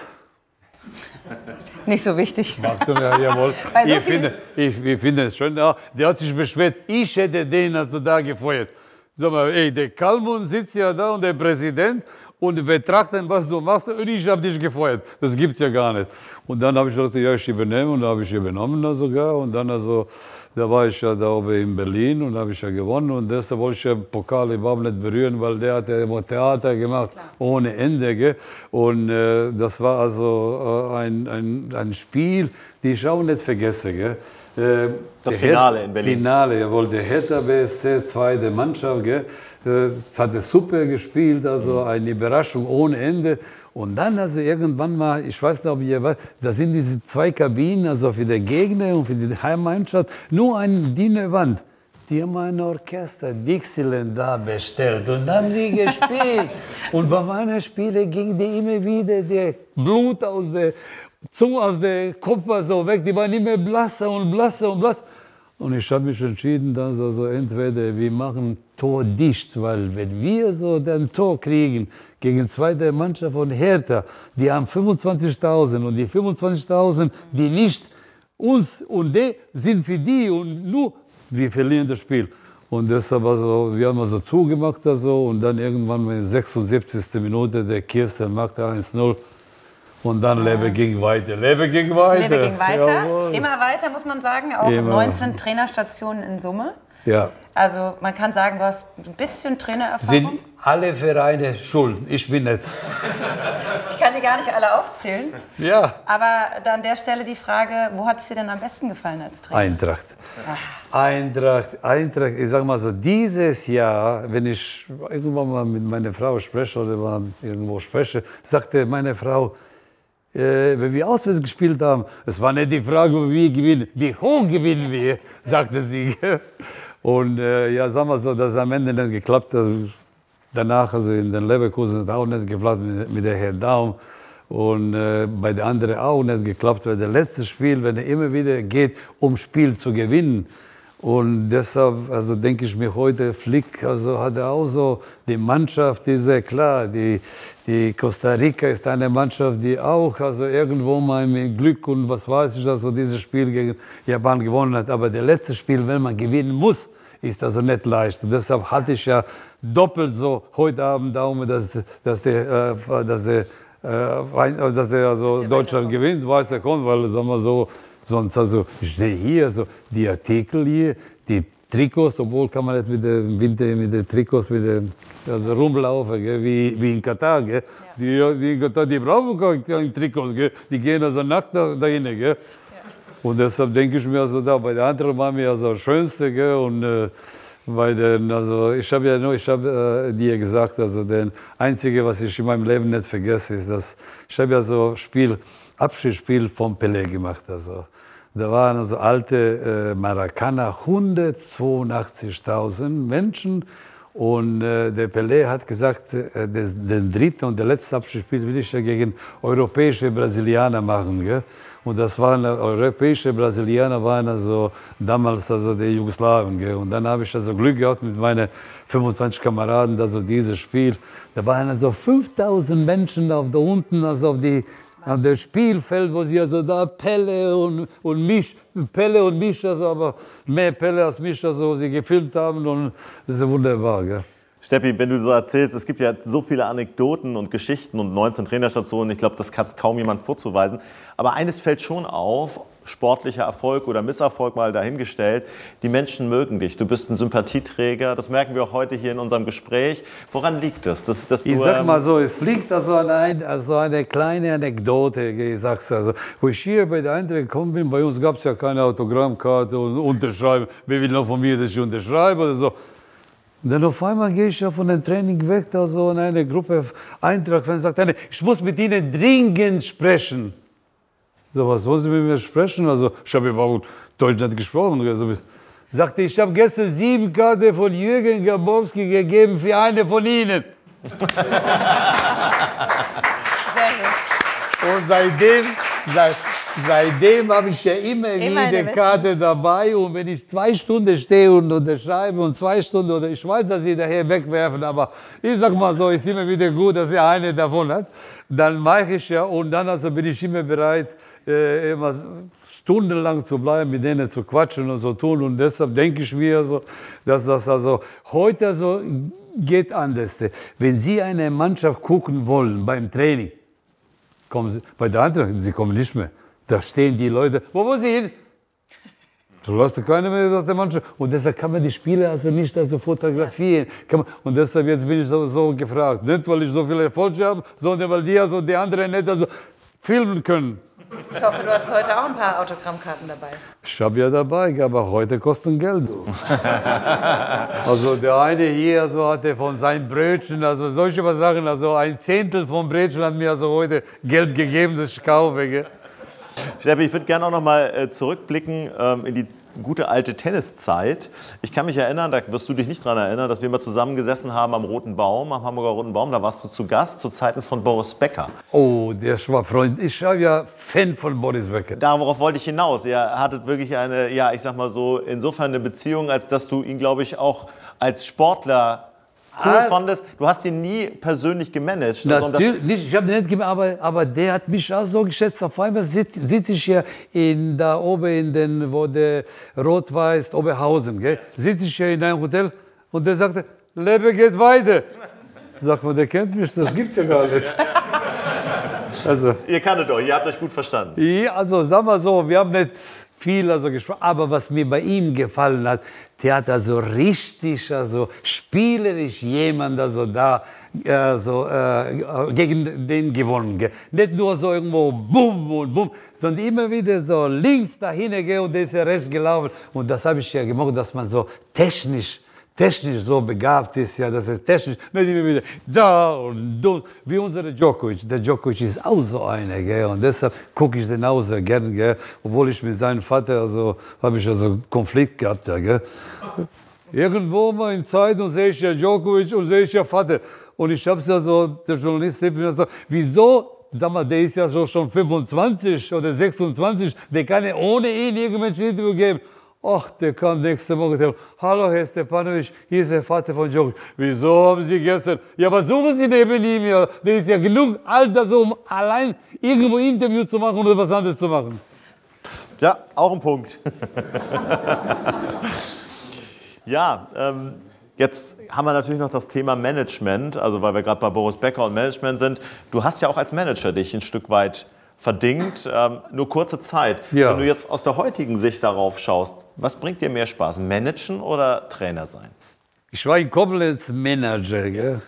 (laughs) Nicht so wichtig. Ja, jawohl. ich, finde, ich, ich finde es schön. Ja, der hat sich beschwert, ich hätte den also da gefeuert. Sag mal, ey, der Kalmund sitzt ja da und der Präsident und betrachten, was du machst und ich habe dich gefeuert. Das gibt es ja gar nicht. Und dann habe ich gesagt, ja, ich übernehme und da habe ich übernommen da sogar und dann also, da war ich ja da oben in Berlin und habe ich ja gewonnen und deshalb wollte ich ja Pokal überhaupt nicht berühren, weil der hat ja immer Theater gemacht ohne Ende. Gell? Und äh, das war also äh, ein, ein, ein Spiel, die ich auch nicht vergesse. Gell? Äh, das Finale in Berlin. Finale, jawohl, der Hertha BSC, zweite Mannschaft, gell? Das äh, hat es super gespielt, also eine Überraschung ohne Ende. Und dann, also irgendwann mal, ich weiß nicht, ob ihr weiß, da sind diese zwei Kabinen, also für den Gegner und für die Heimmannschaft, nur eine dünne Wand. Die haben ein Orchester, Dixieland da bestellt und haben die (laughs) gespielt. und bei meinen Spielen ging die immer wieder der Blut aus der, Zunge aus dem Kopf war so weg, die waren immer blasser und blasser und blasser. Und ich habe mich entschieden, dass also entweder wir machen Tor dicht, weil wenn wir so ein Tor kriegen gegen zweite Mannschaft von Hertha, die haben 25.000 und die 25.000, die nicht uns und die sind für die und nur wir verlieren das Spiel. Und deshalb also, wir haben also zugemacht also, und dann irgendwann in der 76. Minute der Kirsten macht 1-0 und dann Lebe ging weiter. Lebe ging weiter. Lebe ging weiter. Jawohl. Immer weiter, muss man sagen. Auch Immer. 19 Trainerstationen in Summe. Ja. Also man kann sagen, du hast ein bisschen Trainererfahrung. Sind alle Vereine schuld. Ich bin nicht. Ich kann die gar nicht alle aufzählen. Ja. Aber an der Stelle die Frage, wo hat es dir denn am besten gefallen als Trainer? Eintracht. Ach. Eintracht, Eintracht. Ich sag mal so, dieses Jahr, wenn ich irgendwann mal mit meiner Frau spreche oder mal irgendwo spreche, sagte meine Frau, äh, wenn wir auswärts gespielt haben, es war nicht die Frage, wo wir gewinnen, wie hoch gewinnen wir, (laughs) sagte sie. Und äh, ja, sagen wir so, dass am Ende nicht geklappt hat. Danach, also in den Leverkusen, hat auch nicht geklappt mit, mit der Herrn Daum. Und äh, bei den anderen auch nicht geklappt, weil das letzte Spiel, wenn er immer wieder geht, um Spiel zu gewinnen. Und deshalb, also denke ich mir heute, Flick, also hat er auch so die Mannschaft, die sehr klar, die, die Costa Rica ist eine Mannschaft, die auch also irgendwo mal mit Glück und was weiß ich, also dieses Spiel gegen Japan gewonnen hat. Aber der letzte Spiel, wenn man gewinnen muss, ist also nicht leicht. Und deshalb hatte ich ja doppelt so heute Abend Daumen, dass, dass der, äh, dass der, äh, dass der also Deutschland gewinnt, weiß der kommt, weil sagen wir so Sonst also, ich sehe hier so die Artikel hier, die Trikots, obwohl kann man nicht mit dem Winter mit den Trikots mit dem, also rumlaufen, gell, wie, wie in Katar. Gell. Ja. Die, die in Katar, die brauchen keine Trikots, gell. die gehen also nackt da, dahin. Gell. Ja. Und deshalb denke ich mir also da, bei der anderen waren wir also das Schönste. Gell, und, äh, bei den, also ich habe ja nur, ich habe äh, dir gesagt, also das Einzige, was ich in meinem Leben nicht vergesse, ist, dass ich habe ja so Spiel, Abschiedsspiel von Pelé gemacht. Also da waren also alte äh, Maracana, 182.000 Menschen. Und äh, der Pelé hat gesagt, äh, des, den dritten und der letzte Abschiedsspiel will ich ja gegen europäische Brasilianer machen. Gell? Und das waren äh, europäische Brasilianer, waren also damals also die Jugoslawen. Gell? Und dann habe ich also Glück gehabt mit meinen 25 Kameraden, also dieses Spiel. Da waren also 5000 Menschen auf da unten, also auf die an dem Spielfeld, wo sie also da Pelle und, und mich, Pelle und mich, also aber mehr Pelle als mich, also sie gefilmt haben und das ist wunderbar. Gell? Steppi, wenn du so erzählst, es gibt ja so viele Anekdoten und Geschichten und 19 Trainerstationen, ich glaube, das hat kaum jemand vorzuweisen. Aber eines fällt schon auf, sportlicher Erfolg oder Misserfolg mal dahingestellt. Die Menschen mögen dich. Du bist ein Sympathieträger. Das merken wir auch heute hier in unserem Gespräch. Woran liegt das? Dass, dass ich sag ähm, mal so, es liegt also an ein, also eine kleine Anekdote. Ich sag's also, wo ich hier bei der Eintracht gekommen bin, bei uns gab es ja keine Autogrammkarte und Unterschreiben. Wer will noch von mir, dass ich unterschreibe oder so. Und dann auf einmal gehe ich ja von dem Training weg, da so in eine Gruppe Eintracht, wenn sagt einer, ich muss mit Ihnen dringend sprechen. So, was wollen Sie mit mir sprechen? Also, ich habe überhaupt Deutsch nicht gesprochen. Also, sagte, ich habe gestern sieben Karten von Jürgen Gabowski gegeben für eine von Ihnen. (laughs) Und seitdem, seit, seitdem habe ich ja immer, immer wieder Karte dabei. Und wenn ich zwei Stunden stehe und unterschreibe und zwei Stunden, oder ich weiß, dass sie daher wegwerfen, aber ich sag mal so, ist immer wieder gut, dass er eine davon hat. Dann mache ich ja und dann also bin ich immer bereit, äh, immer stundenlang zu bleiben, mit denen zu quatschen und so tun. Und deshalb denke ich mir, so, dass das also heute so geht anders. Wenn Sie eine Mannschaft gucken wollen beim Training, kommen Sie, bei der anderen, Sie kommen nicht mehr. Da stehen die Leute, wo wollen Sie hin? Du lässt keiner mehr aus der Mannschaft. Und deshalb kann man die Spiele also nicht also fotografieren. Und deshalb jetzt bin ich so, so, gefragt. Nicht, weil ich so viele Erfolge habe, sondern weil die also die anderen nicht also filmen können. Ich hoffe, du hast heute auch ein paar Autogrammkarten dabei. Ich habe ja dabei, aber heute kosten Geld. (laughs) also der eine hier so hatte von seinen Brötchen, also solche Sachen, also ein Zehntel vom Brötchen hat mir also heute Geld gegeben, das ich kaufe. Gell? Steffi, ich würde gerne auch noch mal äh, zurückblicken ähm, in die gute alte Tenniszeit. Ich kann mich erinnern, da wirst du dich nicht daran erinnern, dass wir mal zusammengesessen haben am Roten Baum, am Hamburger Roten Baum. Da warst du zu Gast zu Zeiten von Boris Becker. Oh, der war Freund. Ich war ja Fan von Boris Becker. Darauf wollte ich hinaus. Ihr hattet wirklich eine, ja, ich sag mal so, insofern eine Beziehung, als dass du ihn, glaube ich, auch als Sportler cool ah, fandest. Du hast ihn nie persönlich gemanagt. Natürlich nicht, ich habe ihn nicht gemacht, aber, aber der hat mich auch so geschätzt. Auf einmal sitze sitz ich hier in, da oben, in den, wo der Rot-Weiß, Oberhausen, sitze ich hier in einem Hotel und der sagte, Lebe geht weiter. Sag mal, der kennt mich, das gibt's ja gar nicht. (laughs) Also, ihr kanntet euch, ihr habt euch gut verstanden. Ja, also sagen wir so, wir haben nicht viel also gesprochen. Aber was mir bei ihm gefallen hat, hat also richtig, also spielerisch jemand also da äh, so, äh, gegen den gewonnen. Nicht nur so irgendwo bum und bum, sondern immer wieder so links dahin und der ist ja rechts gelaufen. Und das habe ich ja gemacht, dass man so technisch technisch so begabt ist, ja, dass er technisch nicht immer wieder da und da, wie unser Djokovic. Der Djokovic ist auch so einer, gell, und deshalb gucke ich den auch sehr gern, gell, obwohl ich mit seinem Vater, also, habe ich also Konflikt gehabt, ja, gell. Irgendwo mal in Zeitung sehe ich ja Djokovic und sehe ich ja Vater. Und ich habe es ja so, der Journalist hat mir gesagt, wieso sag mal, der ist ja so schon 25 oder 26, der kann ja ohne ihn irgendwelche Interview geben. Ach, der kam nächste Morgen. Hallo, Herr Stepanovic, hier ist der Vater von Djokovic. Wieso haben Sie gestern? Ja, was suchen Sie neben ihm? Ja, der ist ja genug alt, so, um allein irgendwo ein Interview zu machen oder was anderes zu machen. Ja, auch ein Punkt. ja, ähm, jetzt haben wir natürlich noch das Thema Management, also weil wir gerade bei Boris Becker und Management sind. Du hast ja auch als Manager dich ein Stück weit verdingt, ähm, nur kurze Zeit. Ja. Wenn du jetzt aus der heutigen Sicht darauf schaust, was bringt dir mehr Spaß, Managen oder Trainer sein? Ich war ein komplett Manager. Gell?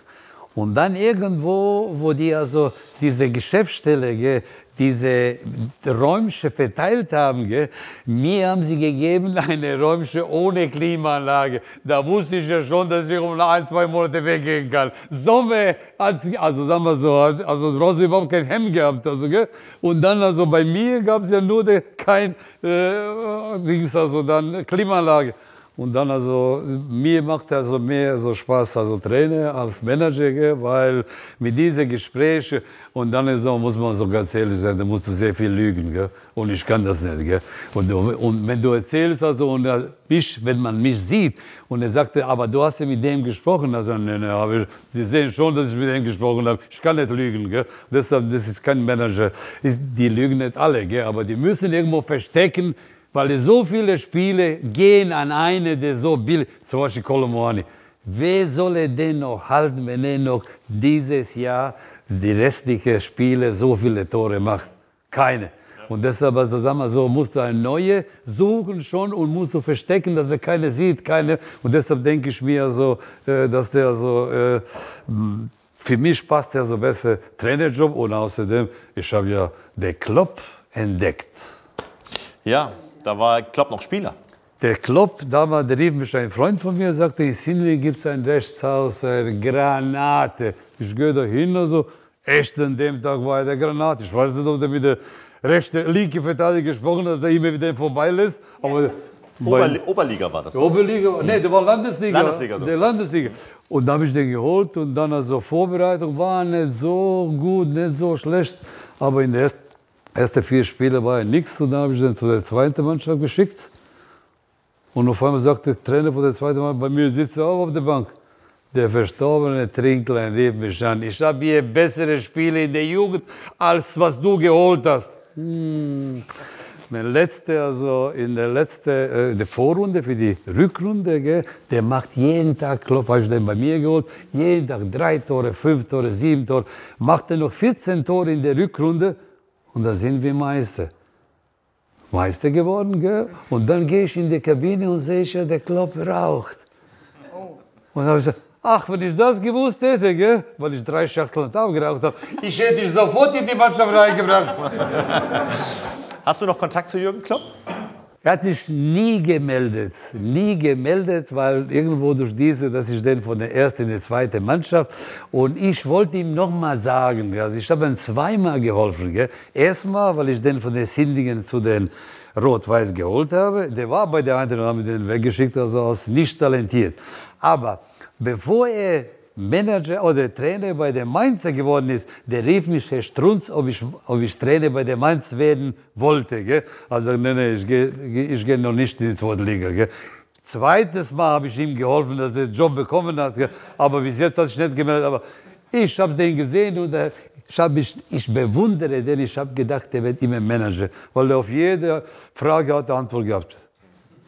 Und dann irgendwo, wo die also diese Geschäftsstelle, gell, diese Räumchen verteilt haben, gell? mir haben sie gegeben eine Räumchen ohne Klimaanlage. Da wusste ich ja schon, dass ich um ein, zwei Monate weggehen kann. Sommer, also sagen wir so, also draußen überhaupt kein Hemd gehabt. Also, gell? Und dann also bei mir gab es ja nur de, kein, äh, also dann Klimaanlage. Und dann also, mir macht also mehr so Spaß als Trainer, als Manager, weil mit diesen Gesprächen und dann ist so, muss man so ganz ehrlich sein, da musst du sehr viel lügen. Gell? Und ich kann das nicht. Gell? Und, und wenn du erzählst, also, und mich, wenn man mich sieht, und er sagte, aber du hast ja mit dem gesprochen. Also, nee, nee, aber die sehen schon, dass ich mit dem gesprochen habe. Ich kann nicht lügen. Gell? Deshalb, das ist kein Manager. Die lügen nicht alle, gell? aber die müssen irgendwo verstecken, weil so viele Spiele gehen an eine, der so billig, zum Beispiel Kolomoani. Wer soll er denn noch halten, wenn er noch dieses Jahr die restlichen Spiele so viele Tore macht? Keine. Und deshalb, also sagen wir so, musst du ein neue suchen schon und musst du verstecken, dass er keine sieht, keine. Und deshalb denke ich mir so, äh, dass der so, äh, für mich passt der so besser Trainerjob und außerdem, ich habe ja den Klopp entdeckt. Ja, da war Klopp noch Spieler. Der Klopp, damals, der rief mich ein Freund von mir, sagte, in Sinley gibt es ein Rechtshaus, eine Granate. Ich gehe da hin, also, echt an dem Tag war er der Granate. Ich weiß nicht, ob der mit der rechten, linken Verteidiger gesprochen hat, dass er immer wieder vorbeilässt. Aber Oberli Oberliga war das. Oberliga, nee, der war Landesliga. Landesliga so. Der Landesliga. Und da habe ich den geholt und dann also Vorbereitung war nicht so gut, nicht so schlecht. Aber in der ersten ersten vier Spiele war ja nichts und dann habe ich den zu der zweiten Mannschaft geschickt. Und auf einmal sagte der Trainer von der zweiten Mannschaft, bei mir sitzt er auch auf der Bank. Der verstorbene Trinklein rief mich an. Ich habe hier bessere Spiele in der Jugend, als was du geholt hast. Hm. Der letzte, also in der letzten äh, der Vorrunde für die Rückrunde, gell, der macht jeden Tag, Klopp habe ich den bei mir geholt, jeden Tag drei Tore, fünf Tore, sieben Tore, macht er noch 14 Tore in der Rückrunde und da sind wir Meister. Meister geworden, gell? Und dann gehe ich in die Kabine und sehe ich ja, der Klopp raucht. Oh. Und dann habe ich gesagt, ach, wenn ich das gewusst hätte, gell? weil ich drei Schachteln Tag geraucht habe, ich hätte dich sofort in die Mannschaft reingebracht. (laughs) Hast du noch Kontakt zu Jürgen Klopp? Er hat sich nie gemeldet, nie gemeldet, weil irgendwo durch diese, dass ich den von der ersten in die zweite Mannschaft und ich wollte ihm noch mal sagen, also ich habe ihm zweimal geholfen. Gell? Erstmal, weil ich den von den Sindingen zu den Rot-Weiß geholt habe. Der war bei der Eintracht haben den weggeschickt, also aus nicht talentiert. Aber bevor er Manager oder Trainer bei der Mainzer geworden ist, der rief mich, Herr Strunz, ob ich, ob ich Trainer bei der Mainz werden wollte. Gell? Also, nein, nein, ich gehe geh noch nicht in die zweite Liga. Gell? Zweites Mal habe ich ihm geholfen, dass er den Job bekommen hat. Gell? Aber bis jetzt hat sich nicht gemeldet. Aber ich habe den gesehen und äh, ich, hab mich, ich bewundere den. Ich habe gedacht, der wird immer Manager, weil er auf jede Frage hat eine Antwort gehabt.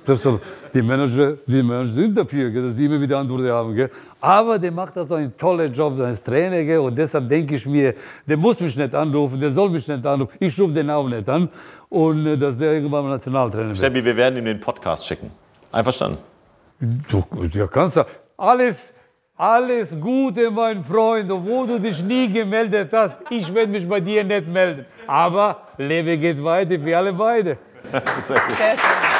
Deshalb, die Manager, die Manager sind dafür, dass sie immer wieder Antworten haben. Gell? Aber der macht das so einen tollen Job als Trainer. Gell? Und deshalb denke ich mir, der muss mich nicht anrufen, der soll mich nicht anrufen. Ich rufe den auch nicht an. Und äh, dass der irgendwann mal Nationaltrainer wird. Steffi, wir werden ihm den Podcast schicken. Einverstanden? Du, du kannst alles, alles Gute, mein Freund, obwohl du dich nie gemeldet hast. Ich werde mich bei dir nicht melden. Aber Leben geht weiter für alle beide. (laughs) Sehr gut. Sehr schön.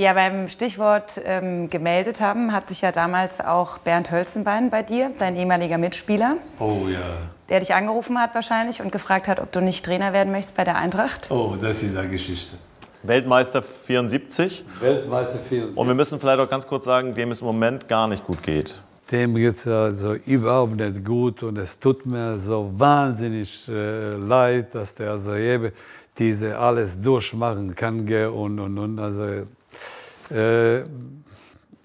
Ja, beim Stichwort ähm, gemeldet haben, hat sich ja damals auch Bernd Hölzenbein bei dir, dein ehemaliger Mitspieler. Oh ja. Der dich angerufen hat wahrscheinlich und gefragt hat, ob du nicht Trainer werden möchtest bei der Eintracht. Oh, das ist eine Geschichte. Weltmeister 74. Weltmeister 74. Und wir müssen vielleicht auch ganz kurz sagen, dem es im Moment gar nicht gut geht. dem geht es also überhaupt nicht gut und es tut mir so wahnsinnig äh, leid, dass der also eben diese alles durchmachen kann und, und, und also äh,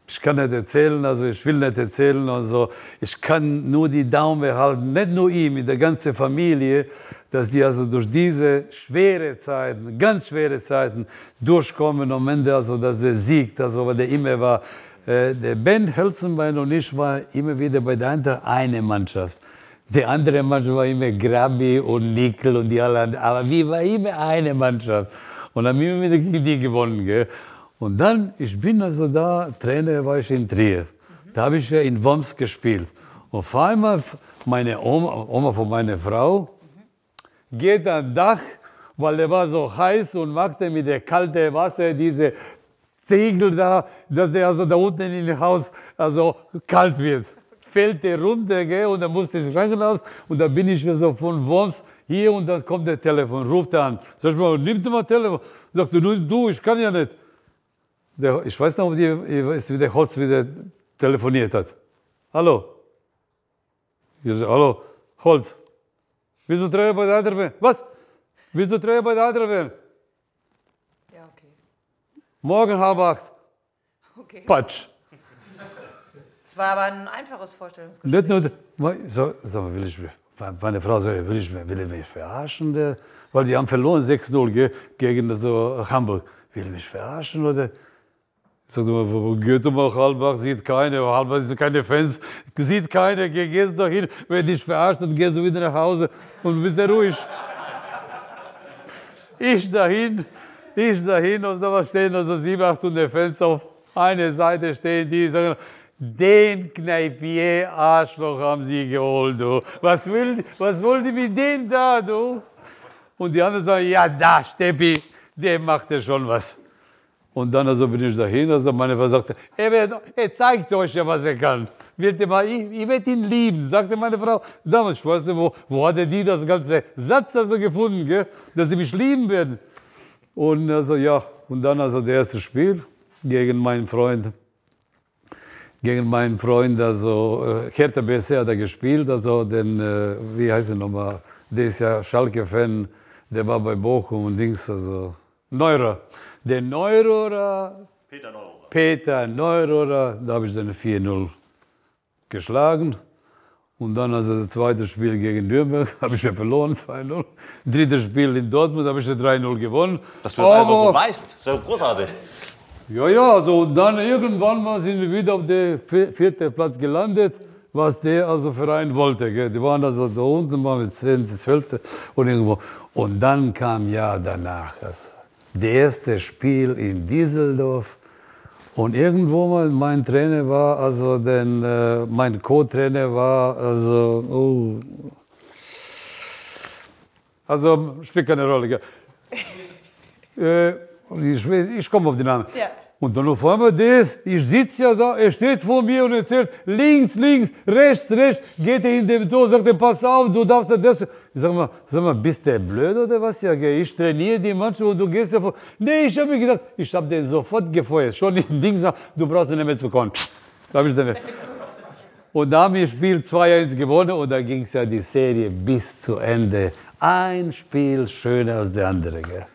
ich kann nicht erzählen, also ich will nicht erzählen, also ich kann nur die Daumen halten, nicht nur ihm, in der ganzen Familie, dass die also durch diese schwere Zeiten, ganz schwere Zeiten durchkommen und am Ende also, dass der siegt, also weil der immer war, äh, der Ben Hölzenbein und ich war immer wieder bei der anderen eine Mannschaft. Die andere Mannschaft war immer Grabi und Nickel und die anderen, aber wir waren immer eine Mannschaft und haben immer wieder gegen die gewonnen. Gell? Und dann, ich bin also da, Trainer war ich in Trier. Da habe ich ja in Worms gespielt. Und auf einmal, meine Oma, Oma von meiner Frau, geht an Dach, weil er war so heiß und machte mit dem kalten Wasser diese Ziegel da, dass der also da unten in dem Haus also kalt wird. Fällt der runter, gell, und dann muss ins Krankenhaus und dann bin ich so von Worms hier und dann kommt der Telefon, ruft an. Sag ich mal, nimm mal Telefon. Sagt er, du, ich kann ja nicht. Der, ich weiß noch, ob die, wie der Holz wieder telefoniert hat. Hallo? Ich sage, hallo, Holz. Willst du Treue bei der anderen werden? Was? Willst du Treue bei der anderen werden? Ja, okay. Morgen halb acht. Okay. Patsch. Es war aber ein einfaches Vorstellungsgespräch. Nicht nur, so, so, will ich, meine Frau sagt, will ich, will ich mich verarschen? Der, weil die haben verloren 6-0 gegen so Hamburg. Will ich mich verarschen? Oder? Sagt er, wo geht mal Halbach, sieht keine, Halbach sind keine Fans, sieht keine, geh, gehst doch hin, wenn dich verarscht, dann gehst du wieder nach Hause und bist ja ruhig. ich dahin, ich dahin und da stehen also sieben, achthundert Fans auf einer Seite stehen, die sagen, den Kneipier Arschloch haben sie geholt, du. Was will, was wollen die mit dem da, du? Und die anderen sagen, ja, da, Steppi, der macht ja schon was. Und dann also bin ich dahin, also meine Frau sagte, er, wird, er zeigt euch ja, was er kann. Wird mal, ich, ich werde ihn lieben, sagte meine Frau. Damals, ich weiß nicht, wo, wo hatte die das ganze Satz also gefunden, gell? dass sie mich lieben werden. Und also ja, und dann also das erste Spiel gegen meinen Freund, gegen meinen Freund, also äh, Hertha BSC hat er gespielt, also den, äh, wie heißt er nochmal, der ist ja Schalke-Fan, der war bei Bochum und Dings, also Neurer der Neurohrer, Peter Neurohrer, Peter Neurohrer da habe ich dann 4-0 geschlagen. Und dann also das zweite Spiel gegen Nürnberg (laughs) habe ich ja verloren, 2-0. Drittes Spiel in Dortmund habe ich ja 3-0 gewonnen. Dass du das also so weißt, so großartig. Ja, ja, also und dann irgendwann mal sind wir wieder auf dem vierten Platz gelandet, was der also Verein wollte. Gell. Die waren also da unten mal mit 10, 12 und irgendwo. Und dann kam ja danach. Also das erste Spiel in Düsseldorf. Und irgendwo mal mein Trainer war, also denn, äh, mein Co-Trainer war, also, oh, also spielt keine Rolle. (laughs) äh, ich, ich komme auf den Namen. Ja. Und dann auf einmal das, ich sitze ja da, er steht vor mir und erzählt, links, links, rechts, rechts, geht er in dem Tor, sagt er, pass auf, du darfst das. Sag mal, sag mal, bist du blöd oder was? Ja, ich trainiere die Mannschaft und du gehst ja vor. Nee, ich habe mir gedacht, ich habe den sofort gefeuert, schon in Dings, du brauchst nicht mehr zu kommen. Da ich dann und da haben wir Spiel 2-1 gewonnen und da ging es ja die Serie bis zu Ende. Ein Spiel schöner als der andere. Gell?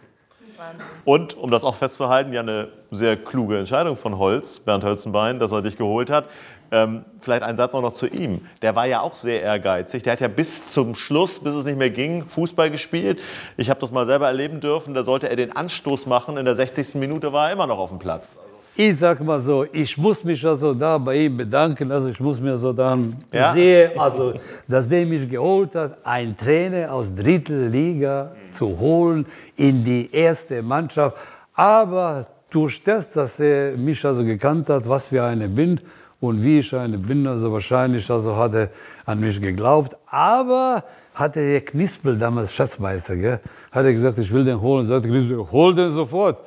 Und um das auch festzuhalten, ja eine sehr kluge Entscheidung von Holz, Bernd Hölzenbein, dass er dich geholt hat. Ähm, vielleicht ein Satz auch noch zu ihm. Der war ja auch sehr ehrgeizig. Der hat ja bis zum Schluss, bis es nicht mehr ging, Fußball gespielt. Ich habe das mal selber erleben dürfen. Da sollte er den Anstoß machen. In der 60. Minute war er immer noch auf dem Platz. Ich sag mal so, ich muss mich also da bei ihm bedanken. Also ich muss mir so dann ja? sehen, also dass der mich geholt hat, ein Trainer aus Drittliga zu holen in die erste Mannschaft. Aber durch das, dass er mich also gekannt hat, was für eine bin und wie ich eine bin, also wahrscheinlich also hat er an mich geglaubt. Aber hat er Knispel, damals Schatzmeister, gell, hat er gesagt, ich will den holen. Sagte Knispel, hol den sofort.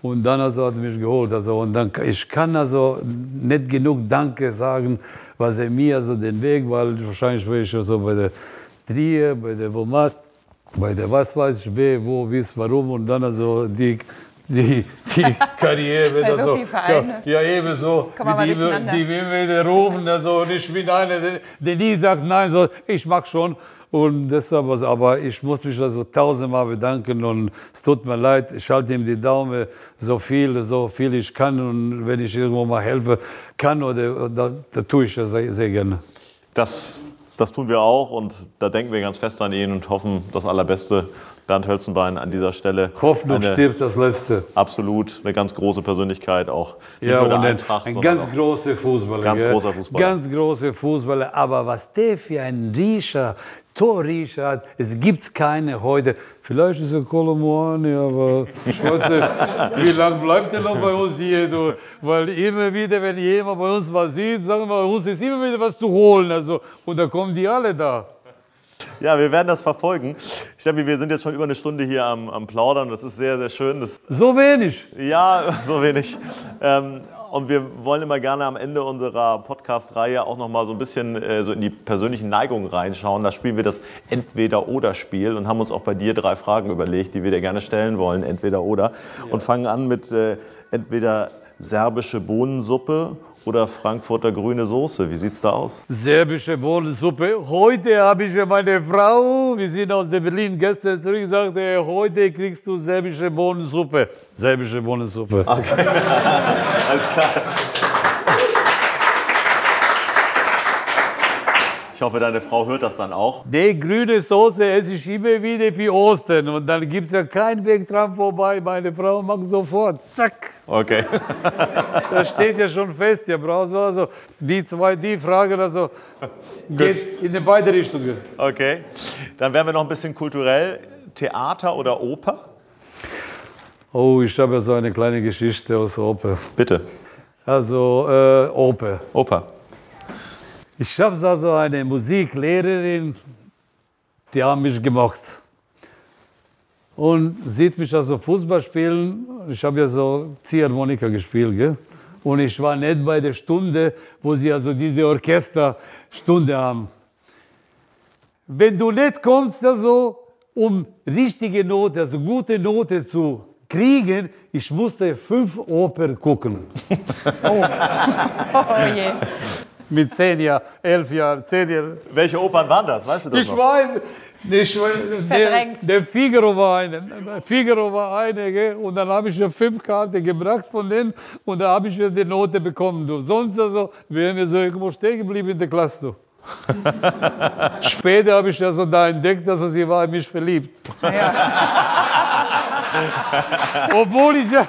Und dann also hat er mich geholt. Also, und dann, ich kann also nicht genug Danke sagen, was er mir also den Weg, weil wahrscheinlich war ich so bei der Trier, bei der Womat, bei der was weiß ich, wer, wo, wie, warum. Und dann also die die, die (laughs) Karriere. So also, vielen Vereinen. ja, ja, eben so. Kommen wir mal die, die will wieder rufen, also, und ich bin einer, der, der nie sagt nein, so, ich mach schon. Und deshalb, also, aber ich muss mich also tausendmal bedanken und es tut mir leid, ich halte ihm die Daumen so viel, so viel ich kann und wenn ich irgendwo mal helfen kann, oder, da, da tue ich das sehr, sehr gerne. Das, das tun wir auch und da denken wir ganz fest an ihn und hoffen das Allerbeste. Bernd Hölzenbein an dieser Stelle. Hoffnung eine, stirbt das Letzte. Absolut, eine ganz große Persönlichkeit auch. Ja, und ein, ein ganz großer Fußballer. Ganz gell? großer Fußballer. Ganz großer Fußballer. Aber was der für ein Riecher, Torriecher hat, es gibt keine heute. Vielleicht ist er Kolomoani, aber ich weiß nicht, (laughs) wie lange bleibt er noch bei uns hier? Du? Weil immer wieder, wenn jemand bei uns was sieht, sagen wir, bei uns ist immer wieder was zu holen. Also, und da kommen die alle da. Ja, wir werden das verfolgen. Steffi, wir sind jetzt schon über eine Stunde hier am, am Plaudern. Das ist sehr, sehr schön. Das, So wenig. ja, (laughs) so wenig. Ähm, und wir wollen immer gerne am Ende unserer Podcast-Reihe auch noch mal so ein bisschen äh, so in die persönlichen Neigungen reinschauen. Da spielen wir das Entweder-Oder-Spiel und haben uns auch bei dir drei Fragen überlegt, die wir dir gerne stellen wollen. Entweder-Oder. Und fangen an mit äh, entweder serbische Bohnensuppe oder Frankfurter grüne Soße. Wie sieht's da aus? Serbische Bohnensuppe. Heute habe ich meine Frau, wir sind aus der Berlin gestern zurück, gesagt, heute kriegst du serbische Bohnensuppe. Serbische Bohnensuppe. (laughs) Alles klar. Ich hoffe, deine Frau hört das dann auch. Die grüne Soße esse ich immer wieder wie Ostern und dann gibt es ja keinen Weg dran vorbei. Meine Frau macht sofort, zack. Okay. (laughs) Das steht ja schon fest. Ihr braucht so, also die zwei, die Fragen, also geht in beide Richtungen. Okay. Dann werden wir noch ein bisschen kulturell. Theater oder Oper? Oh, ich habe ja so eine kleine Geschichte aus Oper. Bitte. Also äh, Oper. Oper. Ich habe also eine Musiklehrerin, die haben mich gemacht. Und sieht mich also Fußball spielen. Ich habe ja so Ziehharmonika gespielt. Gell? Und ich war nicht bei der Stunde, wo sie also diese Orchesterstunde haben. Wenn du nicht kommst, also, um richtige Note, also gute Note zu kriegen, ich musste fünf Oper gucken. (laughs) Oh je. Mit zehn Jahren, elf Jahren, zehn Jahren. Welche Opern waren das? Weißt du das Ich noch? weiß, ich, der, Verdrängt. der Figaro war eine, Figaro war eine, gell? und dann habe ich ja fünf Karten gebracht von denen und da habe ich ja die Note bekommen. Du. Sonst also wären wir so irgendwo stehen geblieben in der Klasse. Du. (laughs) Später habe ich ja so da entdeckt, dass sie war in mich verliebt. obwohl ich ja,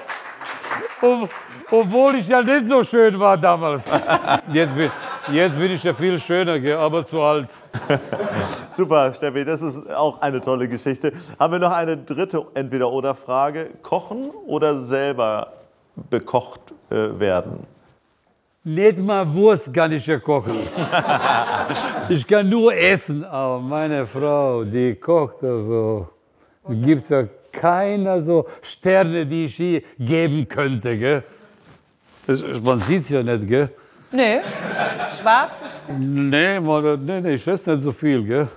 ob, obwohl ich ja nicht so schön war damals. (laughs) Jetzt bin, jetzt bin ich ja viel schöner, gell? aber zu alt. (laughs) Super, Steffi, das ist auch eine tolle Geschichte. Haben wir noch eine dritte Entweder-Oder-Frage? Kochen oder selber bekocht äh, werden? Nicht mal Wurst kann ich ja kochen. (laughs) Ich kann nur essen, aber meine Frau, die kocht also. Gibt es ja keine so Sterne, die ich ihr geben könnte. Gell? Man sieht es ja nicht, gell? Nö, schwarz ist Nee, man, nee, nee, ich esse nicht so viel. Gell?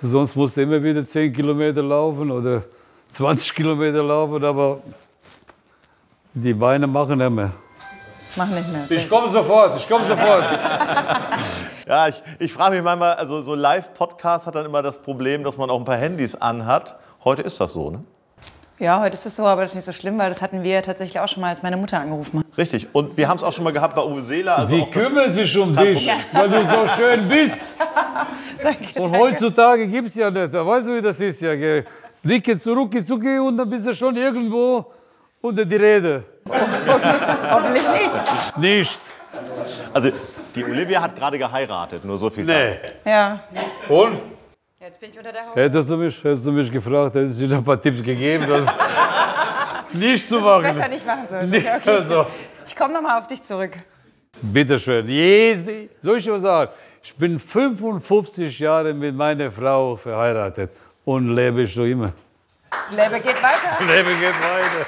Sonst musst du immer wieder 10 Kilometer laufen oder 20 Kilometer laufen, aber die Beine machen nicht mehr. mach nicht mehr. Ich komme sofort, ich komme sofort. (laughs) Ja, ich, ich frage mich manchmal, also so Live-Podcast hat dann immer das Problem, dass man auch ein paar Handys anhat. Heute ist das so, ne? Ja, heute ist es so, aber das ist nicht so schlimm, weil das hatten wir tatsächlich auch schon mal, als meine Mutter angerufen hat. Richtig. Und wir haben es auch schon mal gehabt bei Uwe Seeler. Also Sie kümmern sich um dich, weil du so schön bist. (laughs) Und heutzutage gibt es ja nicht. Da weißt du, wie das ist ja. Gell? Blicke zurück, zucke und dann bist du schon irgendwo unter die Rede. Hoffentlich nicht. Nicht. also die Olivia hat gerade geheiratet, nur so viel Nee. dazu. Ja. Und? Jetzt bin ich unter der Haut. Hättest du mich, hättest du mich gefragt, hättest du dir ein paar Tipps gegeben, das (laughs) nicht zu machen. Besser nicht machen sollte. Okay, okay. also, Ich komme nochmal auf dich zurück. bitteschön. Jede, soll ich mal sagen, ich bin 55 Jahre mit meiner Frau verheiratet und lebe ich so immer. Lebe geht weiter. (laughs) Leben geht weiter.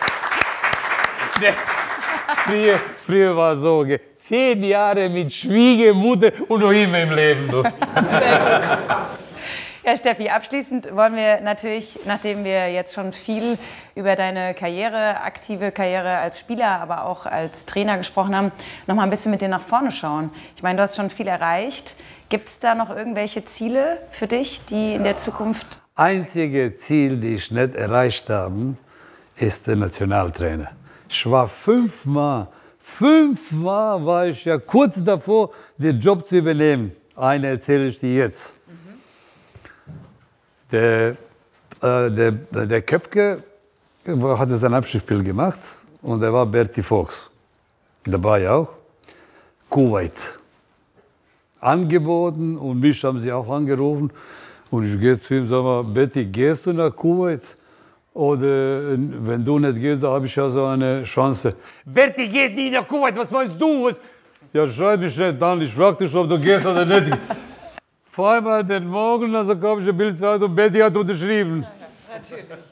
Nee. Früher, früher war es so, gell. zehn Jahre mit Schwiegermutter und noch immer im Leben. Du. Ja, Steffi, abschließend wollen wir natürlich, nachdem wir jetzt schon viel über deine Karriere, aktive Karriere als Spieler, aber auch als Trainer gesprochen haben, noch mal ein bisschen mit dir nach vorne schauen. Ich meine, du hast schon viel erreicht. Gibt es da noch irgendwelche Ziele für dich, die in der Zukunft? Einzige Ziel, die ich nicht erreicht habe, ist der Nationaltrainer. Ich war fünfmal, fünfmal war ich ja kurz davor, den Job zu übernehmen. Eine erzähle ich dir jetzt. Der, äh, der, der Köpke hatte sein Abschlussspiel gemacht und er war Bertie Fox. Dabei auch. Kuwait. Angeboten und mich haben sie auch angerufen. Und ich gehe zu ihm, sag mal, Betty, gehst du nach Kuwait? Oder wenn du nicht gehst, da habe ich ja so eine Chance. Betty geht nie nach Kuwait, was meinst du? Was? Ja, schreib mich nicht an, ich frag dich, ob du gehst oder nicht. (laughs) Vor allem den Morgen, also kam ich Bildzeitung, Betty hat unterschrieben.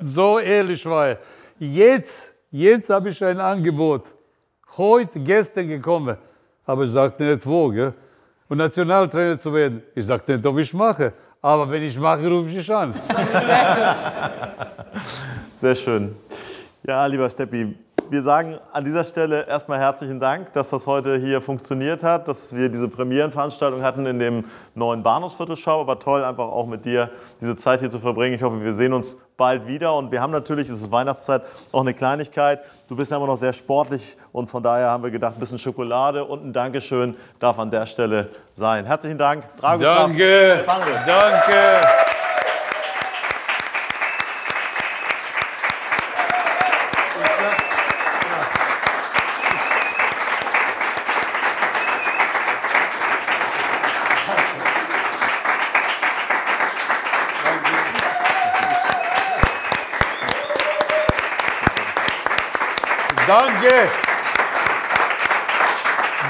So ehrlich war er. Jetzt, jetzt habe ich ein Angebot. Heute, gestern gekommen. Aber ich sagte nicht wo, gell? Und Nationaltrainer zu werden. Ich sagte nicht, ob ich mache. Aber wenn ich mache, rufe ich dich an. (laughs) Sehr schön. Ja, lieber Steppi, wir sagen an dieser Stelle erstmal herzlichen Dank, dass das heute hier funktioniert hat, dass wir diese Premierenveranstaltung hatten in dem neuen Bahnhofsviertelschau. Aber toll, einfach auch mit dir diese Zeit hier zu verbringen. Ich hoffe, wir sehen uns bald wieder. Und wir haben natürlich, es ist Weihnachtszeit, auch eine Kleinigkeit. Du bist ja immer noch sehr sportlich und von daher haben wir gedacht, ein bisschen Schokolade und ein Dankeschön darf an der Stelle sein. Herzlichen Dank. Danke. Danke. Danke.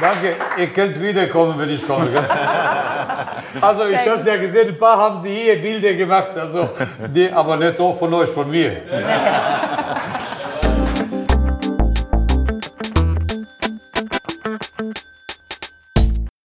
Danke. Ihr könnt wiederkommen, wenn ich komme. (laughs) Also ich habe es ja gesehen, ein paar haben sie hier Bilder gemacht, also, die, aber nicht auch von euch, von mir.